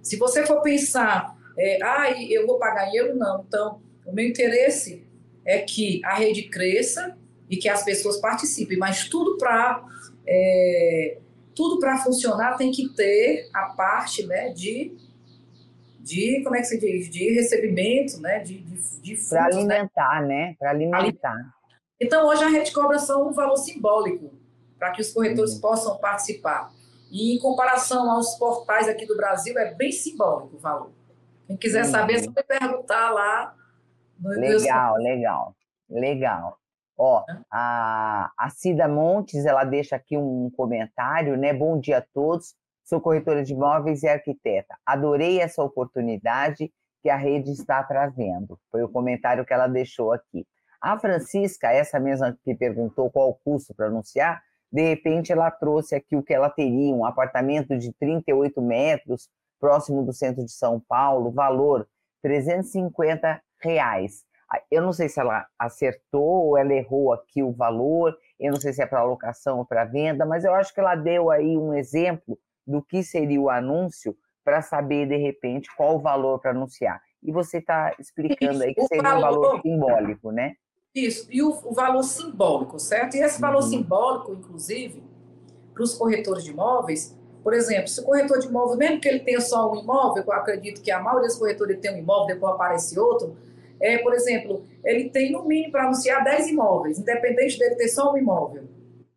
Se você for pensar, é, ah, eu vou pagar em euro, não. Então, o meu interesse é que a rede cresça e que as pessoas participem, mas tudo para é, tudo para funcionar tem que ter a parte né, de, de como é que se diz de recebimento né de, de, de para né? alimentar né, né? para alimentar então, hoje a rede cobra só um valor simbólico para que os corretores uhum. possam participar. E em comparação aos portais aqui do Brasil, é bem simbólico o valor. Quem quiser uhum. saber, é só me perguntar lá. legal, legal, legal. Ó, a, a Cida Montes, ela deixa aqui um comentário, né? Bom dia a todos. Sou corretora de imóveis e arquiteta. Adorei essa oportunidade que a rede está trazendo. Foi o comentário que ela deixou aqui. A Francisca, essa mesma que perguntou qual o custo para anunciar, de repente ela trouxe aqui o que ela teria, um apartamento de 38 metros, próximo do centro de São Paulo, valor 350 reais. Eu não sei se ela acertou ou ela errou aqui o valor, eu não sei se é para alocação ou para venda, mas eu acho que ela deu aí um exemplo do que seria o anúncio para saber, de repente, qual o valor para anunciar. E você está explicando aí que seria um valor simbólico, né? Isso, e o, o, valor simbólico, certo? E esse valor uhum. simbólico, inclusive, para os corretores de imóveis, por exemplo, se o corretor de imóvel, mesmo que ele tenha só um imóvel, eu acredito que a maioria dos corretores tem um imóvel, depois aparece outro, é, por exemplo, ele tem no mínimo para anunciar 10 imóveis, independente dele ter só um imóvel.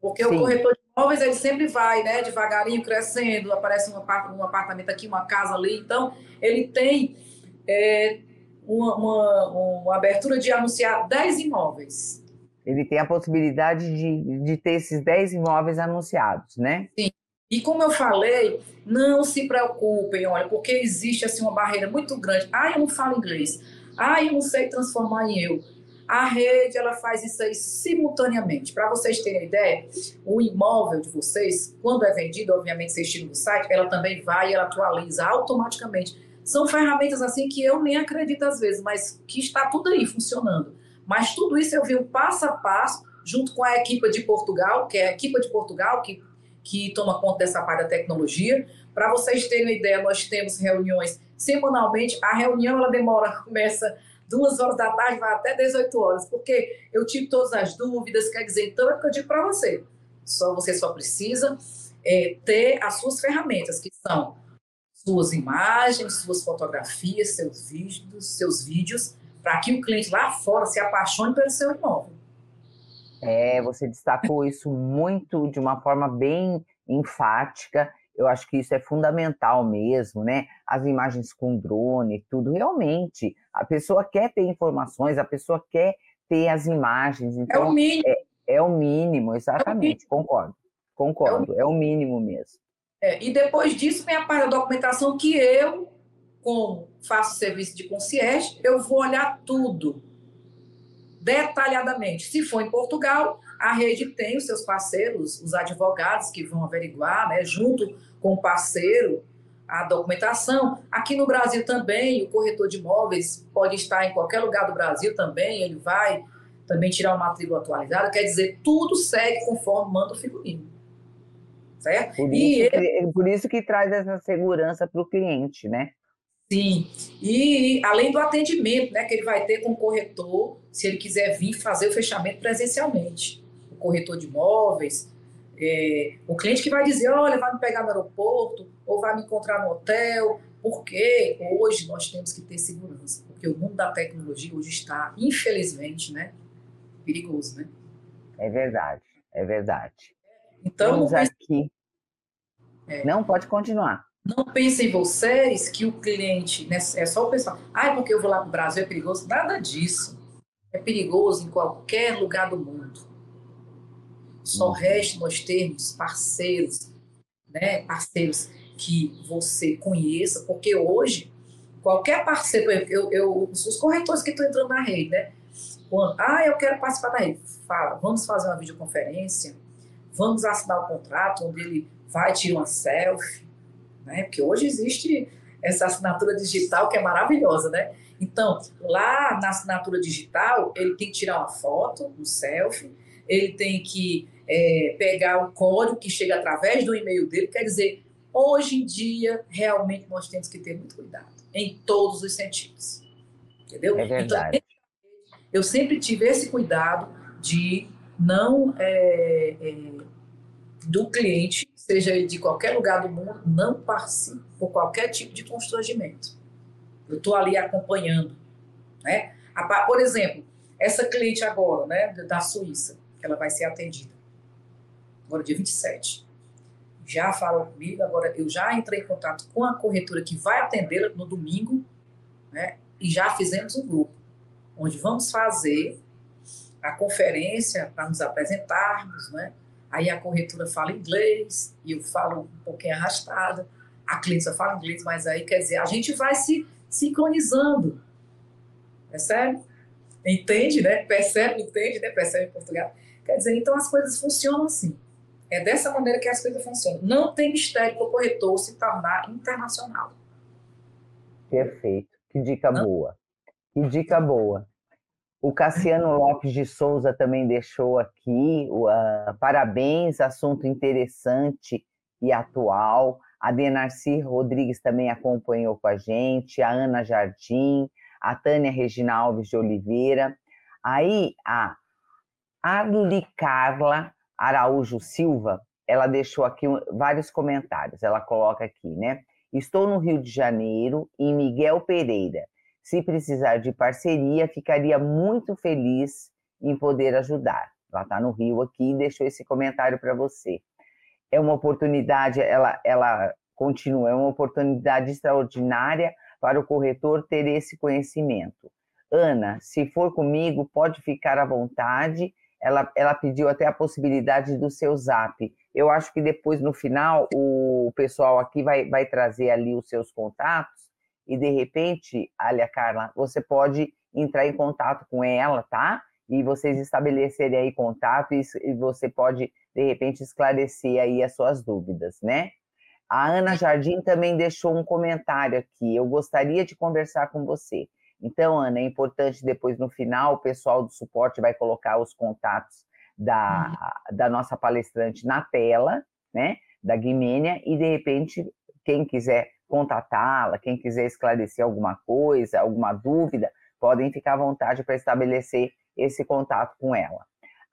Porque Sim. o corretor de imóveis, ele sempre vai, né, devagarinho, crescendo, aparece um apartamento aqui, uma casa ali, então ele tem é, uma, uma, uma, abertura de anunciar 10 imóveis. Ele tem a possibilidade de, de ter esses 10 imóveis anunciados, né? Sim. E como eu falei, não se preocupem, olha, porque existe assim uma barreira muito grande. Ah, eu não falo inglês. Ah, eu não sei transformar em eu. A rede ela faz isso aí simultaneamente. Para vocês terem ideia, o imóvel de vocês, quando é vendido, obviamente vocês tiram do site, ela também vai e ela atualiza automaticamente. São ferramentas assim que eu nem acredito às vezes, mas que está tudo aí funcionando. Mas tudo isso eu vi um passo a passo junto com a equipe de Portugal, que é a equipe de Portugal que que toma conta dessa parte da tecnologia. Para vocês terem uma ideia, nós temos reuniões semanalmente. A reunião ela demora, começa duas horas da tarde, vai até 18 horas, porque eu tive todas as dúvidas. Quer dizer, então é o que eu digo para você. Só você só precisa é, ter as suas ferramentas, que são suas imagens, suas fotografias, seus vídeos, seus vídeos, para que o cliente lá fora se apaixone pelo seu imóvel. É, você destacou isso muito de uma forma bem enfática. Eu acho que isso é fundamental mesmo, né? As imagens com drone, tudo. Realmente, a pessoa quer ter informações, a pessoa quer ter as imagens. Então, é o mínimo. É, é o mínimo, exatamente, é o mínimo. concordo. Concordo, é o, é o mínimo mesmo. É, e depois disso vem a parte da documentação que eu, como faço serviço de concierge, eu vou olhar tudo detalhadamente. Se for em Portugal, a rede tem os seus parceiros, os advogados que vão averiguar, né, junto com o parceiro, a documentação. Aqui no Brasil também, o corretor de imóveis pode estar em qualquer lugar do Brasil também, ele vai também tirar uma matrícula atualizada, quer dizer, tudo segue conforme manda o figurino. Certo? Por isso, e que, por isso que traz essa segurança para o cliente, né? Sim, e além do atendimento né, que ele vai ter com o corretor, se ele quiser vir fazer o fechamento presencialmente. O corretor de imóveis, é, o cliente que vai dizer, olha, vai me pegar no aeroporto, ou vai me encontrar no hotel, porque hoje nós temos que ter segurança, porque o mundo da tecnologia hoje está, infelizmente, né, perigoso, né? É verdade, é verdade. Então, Vamos aqui. É, Não, pode continuar. Não pensem vocês que o cliente, né, é só o pessoal, ah, porque eu vou lá para o Brasil, é perigoso. Nada disso. É perigoso em qualquer lugar do mundo. Só resta nós termos parceiros, né, parceiros que você conheça, porque hoje, qualquer parceiro, eu, eu, os corretores que estão entrando na rede, né, quando, ah, eu quero participar da rede, fala, vamos fazer uma videoconferência, vamos assinar o contrato, onde ele vai tirar uma selfie, né? Porque hoje existe essa assinatura digital que é maravilhosa, né? Então, lá na assinatura digital, ele tem que tirar uma foto, um selfie, ele tem que é, pegar o código que chega através do e-mail dele. Quer dizer, hoje em dia, realmente nós temos que ter muito cuidado, em todos os sentidos. Entendeu? É então, verdade. Então, eu sempre tive esse cuidado de não. É, é, do cliente seja ele de qualquer lugar do mundo, não passe por qualquer tipo de constrangimento. Eu estou ali acompanhando. Né? Por exemplo, essa cliente agora, né, da Suíça, que ela vai ser atendida, agora dia 27. Já falou comigo, agora eu já entrei em contato com a corretora que vai atendê-la no domingo, né, e já fizemos um grupo, onde vamos fazer a conferência para nos apresentarmos, né, Aí a corretora fala inglês e eu falo um pouquinho arrastada. A cliente só fala inglês, mas aí quer dizer, a gente vai se sincronizando. Percebe? Entende, né? Percebe, entende, né? Percebe em Portugal. Quer dizer, então as coisas funcionam assim. É dessa maneira que as coisas funcionam. Não tem mistério para o corretor se tornar internacional. Perfeito. Que dica Não? boa. Que dica boa. O Cassiano Lopes de Souza também deixou aqui. Uh, parabéns, assunto interessante e atual. A Denarci Rodrigues também acompanhou com a gente, a Ana Jardim, a Tânia Regina Alves de Oliveira. Aí a Arli Carla Araújo Silva, ela deixou aqui vários comentários. Ela coloca aqui, né? Estou no Rio de Janeiro, em Miguel Pereira. Se precisar de parceria, ficaria muito feliz em poder ajudar. Ela está no Rio aqui e deixou esse comentário para você é uma oportunidade, ela, ela continua, é uma oportunidade extraordinária para o corretor ter esse conhecimento. Ana, se for comigo, pode ficar à vontade. Ela, ela pediu até a possibilidade do seu zap. Eu acho que depois, no final, o pessoal aqui vai, vai trazer ali os seus contatos e, de repente, Alia Carla, você pode entrar em contato com ela, tá? E vocês estabelecerem aí contato e, e você pode de repente esclarecer aí as suas dúvidas, né? A Ana Jardim também deixou um comentário aqui. Eu gostaria de conversar com você. Então, Ana, é importante depois no final o pessoal do suporte vai colocar os contatos da, da nossa palestrante na tela, né? Da Guimênia, e de repente, quem quiser contatá-la, quem quiser esclarecer alguma coisa, alguma dúvida, podem ficar à vontade para estabelecer esse contato com ela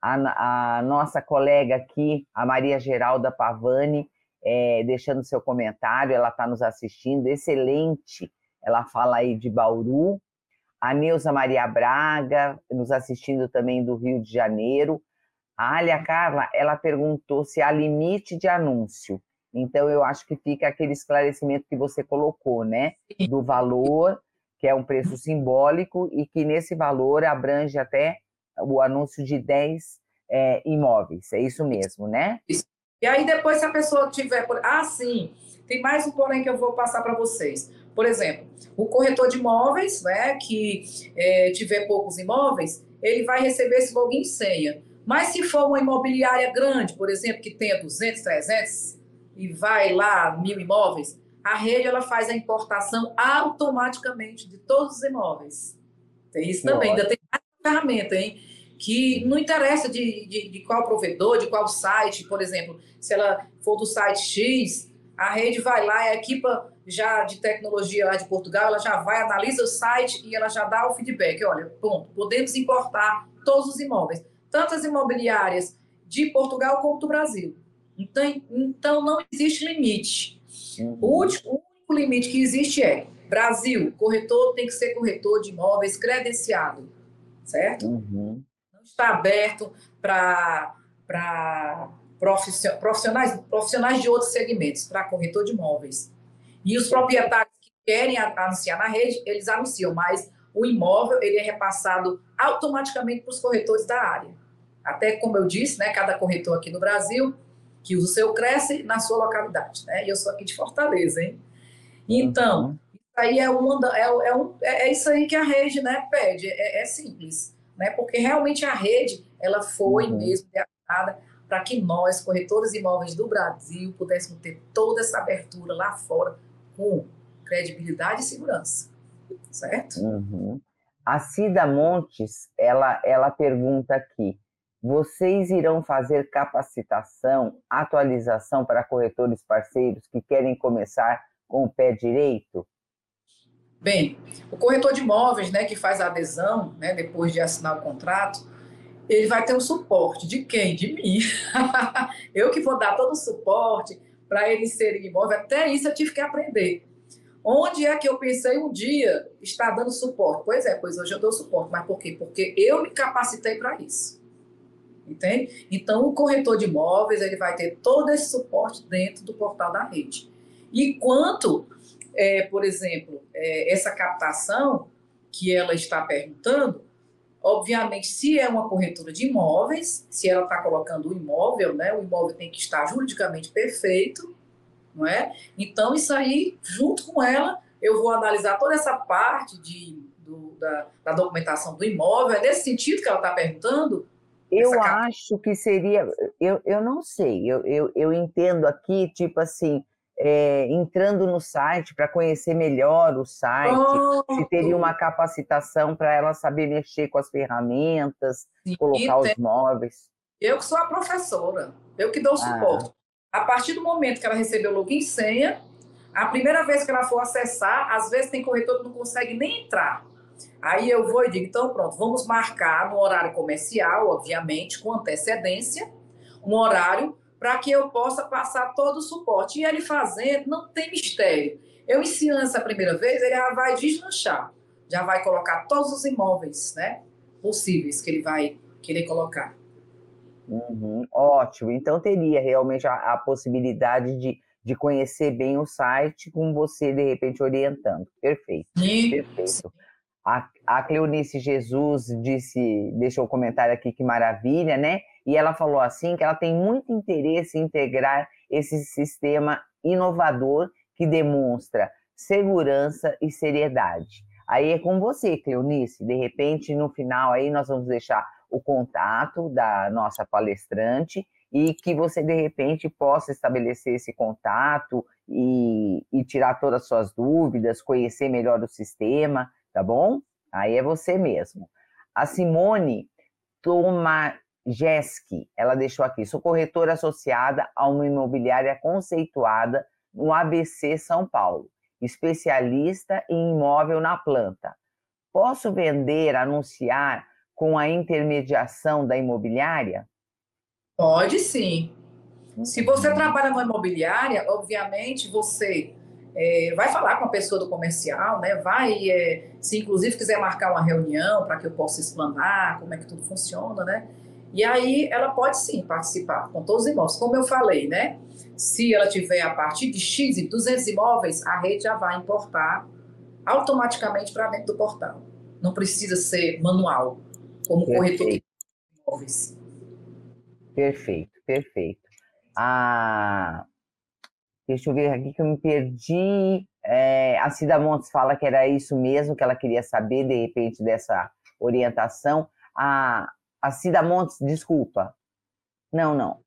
a, a nossa colega aqui, a Maria Geralda Pavani, é, deixando seu comentário, ela está nos assistindo, excelente. Ela fala aí de Bauru. A Neuza Maria Braga, nos assistindo também do Rio de Janeiro. A Alia Carla, ela perguntou se há limite de anúncio. Então, eu acho que fica aquele esclarecimento que você colocou, né? Do valor, que é um preço simbólico, e que nesse valor abrange até o anúncio de 10 é, imóveis. É isso mesmo, né? Isso. E aí, depois, se a pessoa tiver. Ah, sim, tem mais um porém que eu vou passar para vocês. Por exemplo, o corretor de imóveis, né, que é, tiver poucos imóveis, ele vai receber esse login senha. Mas se for uma imobiliária grande, por exemplo, que tenha 200, 300 e vai lá mil imóveis, a rede ela faz a importação automaticamente de todos os imóveis. Tem isso também, ainda tem ferramenta, hein? Que não interessa de, de, de, qual provedor, de qual site, por exemplo, se ela for do site X, a rede vai lá, a equipa já de tecnologia lá de Portugal, ela já vai, analisa o site e ela já dá o feedback. Olha, ponto, podemos importar todos os imóveis, tanto as imobiliárias de Portugal como do Brasil. Então, então não existe limite. Uhum. O, último, o único limite que existe é Brasil, corretor tem que ser corretor de imóveis credenciado certo? Uhum. Não está aberto para profissionais, profissionais de outros segmentos, para corretor de imóveis. E os proprietários que querem anunciar na rede, eles anunciam, mas o imóvel ele é repassado automaticamente para os corretores da área. Até como eu disse, né, cada corretor aqui no Brasil que usa o seu cresce na sua localidade, né? E eu sou aqui de Fortaleza, hein? Então, uhum aí é, uma, é, é, um, é, é isso aí que a rede né, pede, é, é, simples, né? Porque realmente a rede ela foi uhum. mesmo criada para que nós, corretores imóveis do Brasil, pudéssemos ter toda essa abertura lá fora com credibilidade e segurança, certo? Uhum. A Cida Montes, ela, ela pergunta aqui, vocês irão fazer capacitação, atualização para corretores parceiros que querem começar com o pé direito? Bem, o corretor de imóveis, né, que faz a adesão, né, depois de assinar o contrato, ele vai ter o suporte de quem? De mim. eu que vou dar todo o suporte para ele inserir imóvel. Até isso eu tive que aprender. Onde é que eu pensei um dia estar dando suporte? Pois é, pois hoje eu dou suporte. Mas por quê? Porque eu me capacitei para isso. Entende? Então, o corretor de imóveis ele vai ter todo esse suporte dentro do portal da rede. E quanto é, por exemplo, é, essa captação que ela está perguntando, obviamente, se é uma corretora de imóveis, se ela está colocando o imóvel, né, o imóvel tem que estar juridicamente perfeito, não é? Então, isso aí, junto com ela, eu vou analisar toda essa parte de, do, da, da, documentação do imóvel. É nesse sentido que ela está perguntando? Eu acho que seria, eu, eu não sei, eu, eu, eu entendo aqui, tipo assim, é, entrando no site para conhecer melhor o site, oh, se teria uma capacitação para ela saber mexer com as ferramentas, sim, colocar os móveis. Eu que sou a professora, eu que dou o ah. suporte. A partir do momento que ela recebeu o login e senha, a primeira vez que ela for acessar, às vezes tem corretor que não consegue nem entrar. Aí eu vou e digo, então pronto, vamos marcar no horário comercial, obviamente, com antecedência, um horário para que eu possa passar todo o suporte. E ele fazendo, não tem mistério. Eu ensinando essa primeira vez, ele já vai deslanchar, já vai colocar todos os imóveis né, possíveis que ele vai querer colocar. Uhum, ótimo. Então teria realmente a, a possibilidade de, de conhecer bem o site com você, de repente, orientando. Perfeito. Sim. Perfeito. A, a Cleonice Jesus disse, deixou um comentário aqui que maravilha, né? E ela falou assim que ela tem muito interesse em integrar esse sistema inovador que demonstra segurança e seriedade. Aí é com você, Cleonice. De repente, no final aí nós vamos deixar o contato da nossa palestrante e que você de repente possa estabelecer esse contato e, e tirar todas as suas dúvidas, conhecer melhor o sistema, tá bom? Aí é você mesmo. A Simone Tomajeski, ela deixou aqui, sou corretora associada a uma imobiliária conceituada no ABC São Paulo, especialista em imóvel na planta. Posso vender, anunciar com a intermediação da imobiliária? Pode sim. Se você uhum. trabalha numa imobiliária, obviamente você é, vai falar com a pessoa do comercial, né? Vai, é, se inclusive quiser marcar uma reunião para que eu possa explanar como é que tudo funciona, né? E aí ela pode sim participar com todos os imóveis. Como eu falei, né? Se ela tiver a partir de X e 200 imóveis, a rede já vai importar automaticamente para dentro do portal. Não precisa ser manual, como perfeito. corretor de imóveis. Perfeito, perfeito. Ah, Deixa eu ver aqui que eu me perdi. É, a Cida Montes fala que era isso mesmo que ela queria saber, de repente, dessa orientação. A, a Cida Montes, desculpa. Não, não.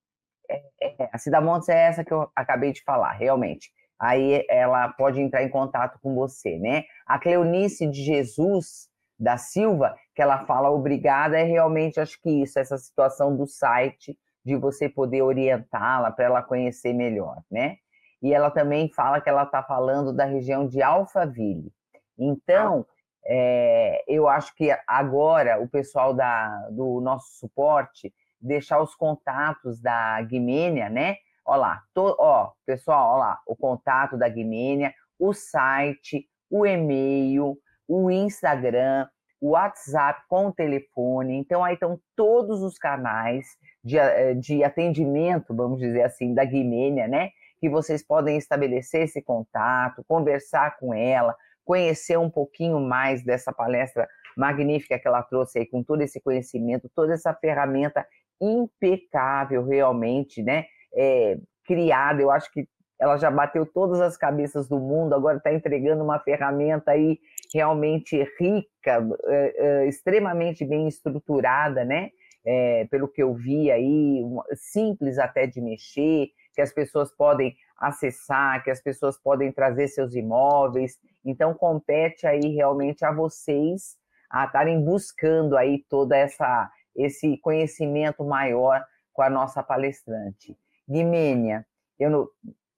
É, é, a Cida Montes é essa que eu acabei de falar, realmente. Aí ela pode entrar em contato com você, né? A Cleonice de Jesus da Silva, que ela fala obrigada, é realmente, acho que isso, essa situação do site, de você poder orientá-la para ela conhecer melhor, né? E ela também fala que ela está falando da região de Alphaville. Então, é, eu acho que agora o pessoal da, do nosso suporte deixar os contatos da Guimênia, né? Olha lá, to, ó, pessoal, olha lá, o contato da Guimênia, o site, o e-mail, o Instagram, o WhatsApp com o telefone. Então, aí estão todos os canais de, de atendimento, vamos dizer assim, da Guimênia, né? Que vocês podem estabelecer esse contato, conversar com ela, conhecer um pouquinho mais dessa palestra magnífica que ela trouxe aí, com todo esse conhecimento, toda essa ferramenta impecável, realmente, né? É, criada, eu acho que ela já bateu todas as cabeças do mundo, agora está entregando uma ferramenta aí realmente rica, é, é, extremamente bem estruturada, né? É, pelo que eu vi aí, simples até de mexer, que as pessoas podem acessar, que as pessoas podem trazer seus imóveis. Então compete aí realmente a vocês a estarem buscando aí toda essa esse conhecimento maior com a nossa palestrante. Guimênia, eu não,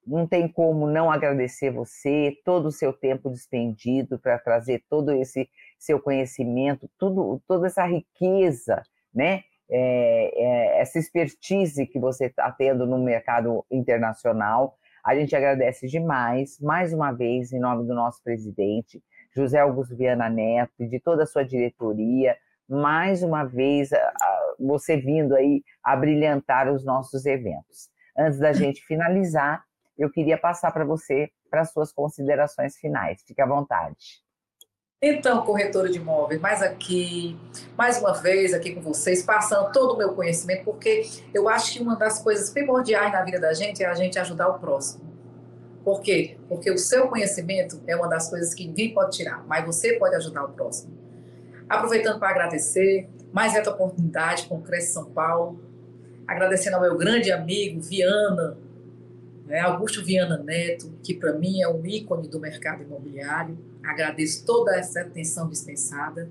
não tem como não agradecer você, todo o seu tempo despendido para trazer todo esse seu conhecimento, tudo, toda essa riqueza, né, é, é, essa expertise que você está tendo no mercado internacional. A gente agradece demais, mais uma vez, em nome do nosso presidente, José Augusto Viana Neto, e de toda a sua diretoria, mais uma vez você vindo aí a brilhantar os nossos eventos. Antes da gente finalizar, eu queria passar para você para suas considerações finais. Fique à vontade. Então, corretora de imóveis, mais aqui, mais uma vez aqui com vocês, passando todo o meu conhecimento, porque eu acho que uma das coisas primordiais na vida da gente é a gente ajudar o próximo. Por quê? Porque o seu conhecimento é uma das coisas que ninguém pode tirar, mas você pode ajudar o próximo. Aproveitando para agradecer mais essa oportunidade com o Cresce São Paulo, agradecendo ao meu grande amigo Viana Né? Augusto Viana Neto, que para mim é um ícone do mercado imobiliário. Agradeço toda essa atenção dispensada.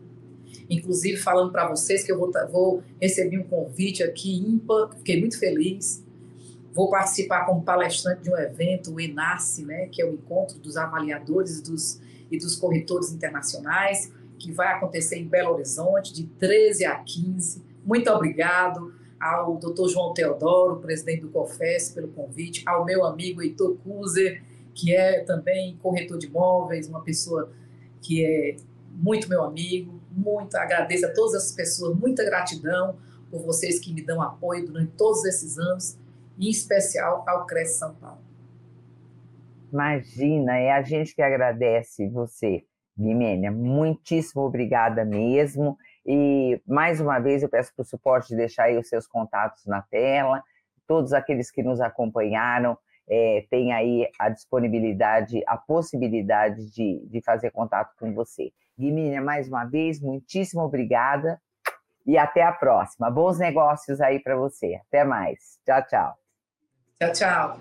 Inclusive, falando para vocês que eu vou, vou receber um convite aqui ímpar, fiquei muito feliz. Vou participar como palestrante de um evento, o ENACE, né, que é o encontro dos avaliadores dos, e dos corretores internacionais, que vai acontecer em Belo Horizonte, de 13 a 15. Muito obrigado ao Dr. João Teodoro, presidente do COFES, pelo convite, ao meu amigo Heitor Kuzer, que é também corretor de imóveis, uma pessoa que é muito meu amigo, muito agradeço a todas as pessoas, muita gratidão por vocês que me dão apoio durante todos esses anos, e em especial ao Cresce São Paulo. Imagina, é a gente que agradece você, Guimênia. Muitíssimo obrigada mesmo. E mais uma vez eu peço para o suporte de deixar aí os seus contatos na tela. Todos aqueles que nos acompanharam é, têm aí a disponibilidade, a possibilidade de, de fazer contato com você. Guimínia, mais uma vez, muitíssimo obrigada e até a próxima. Bons negócios aí para você. Até mais. Tchau, tchau. Tchau, tchau.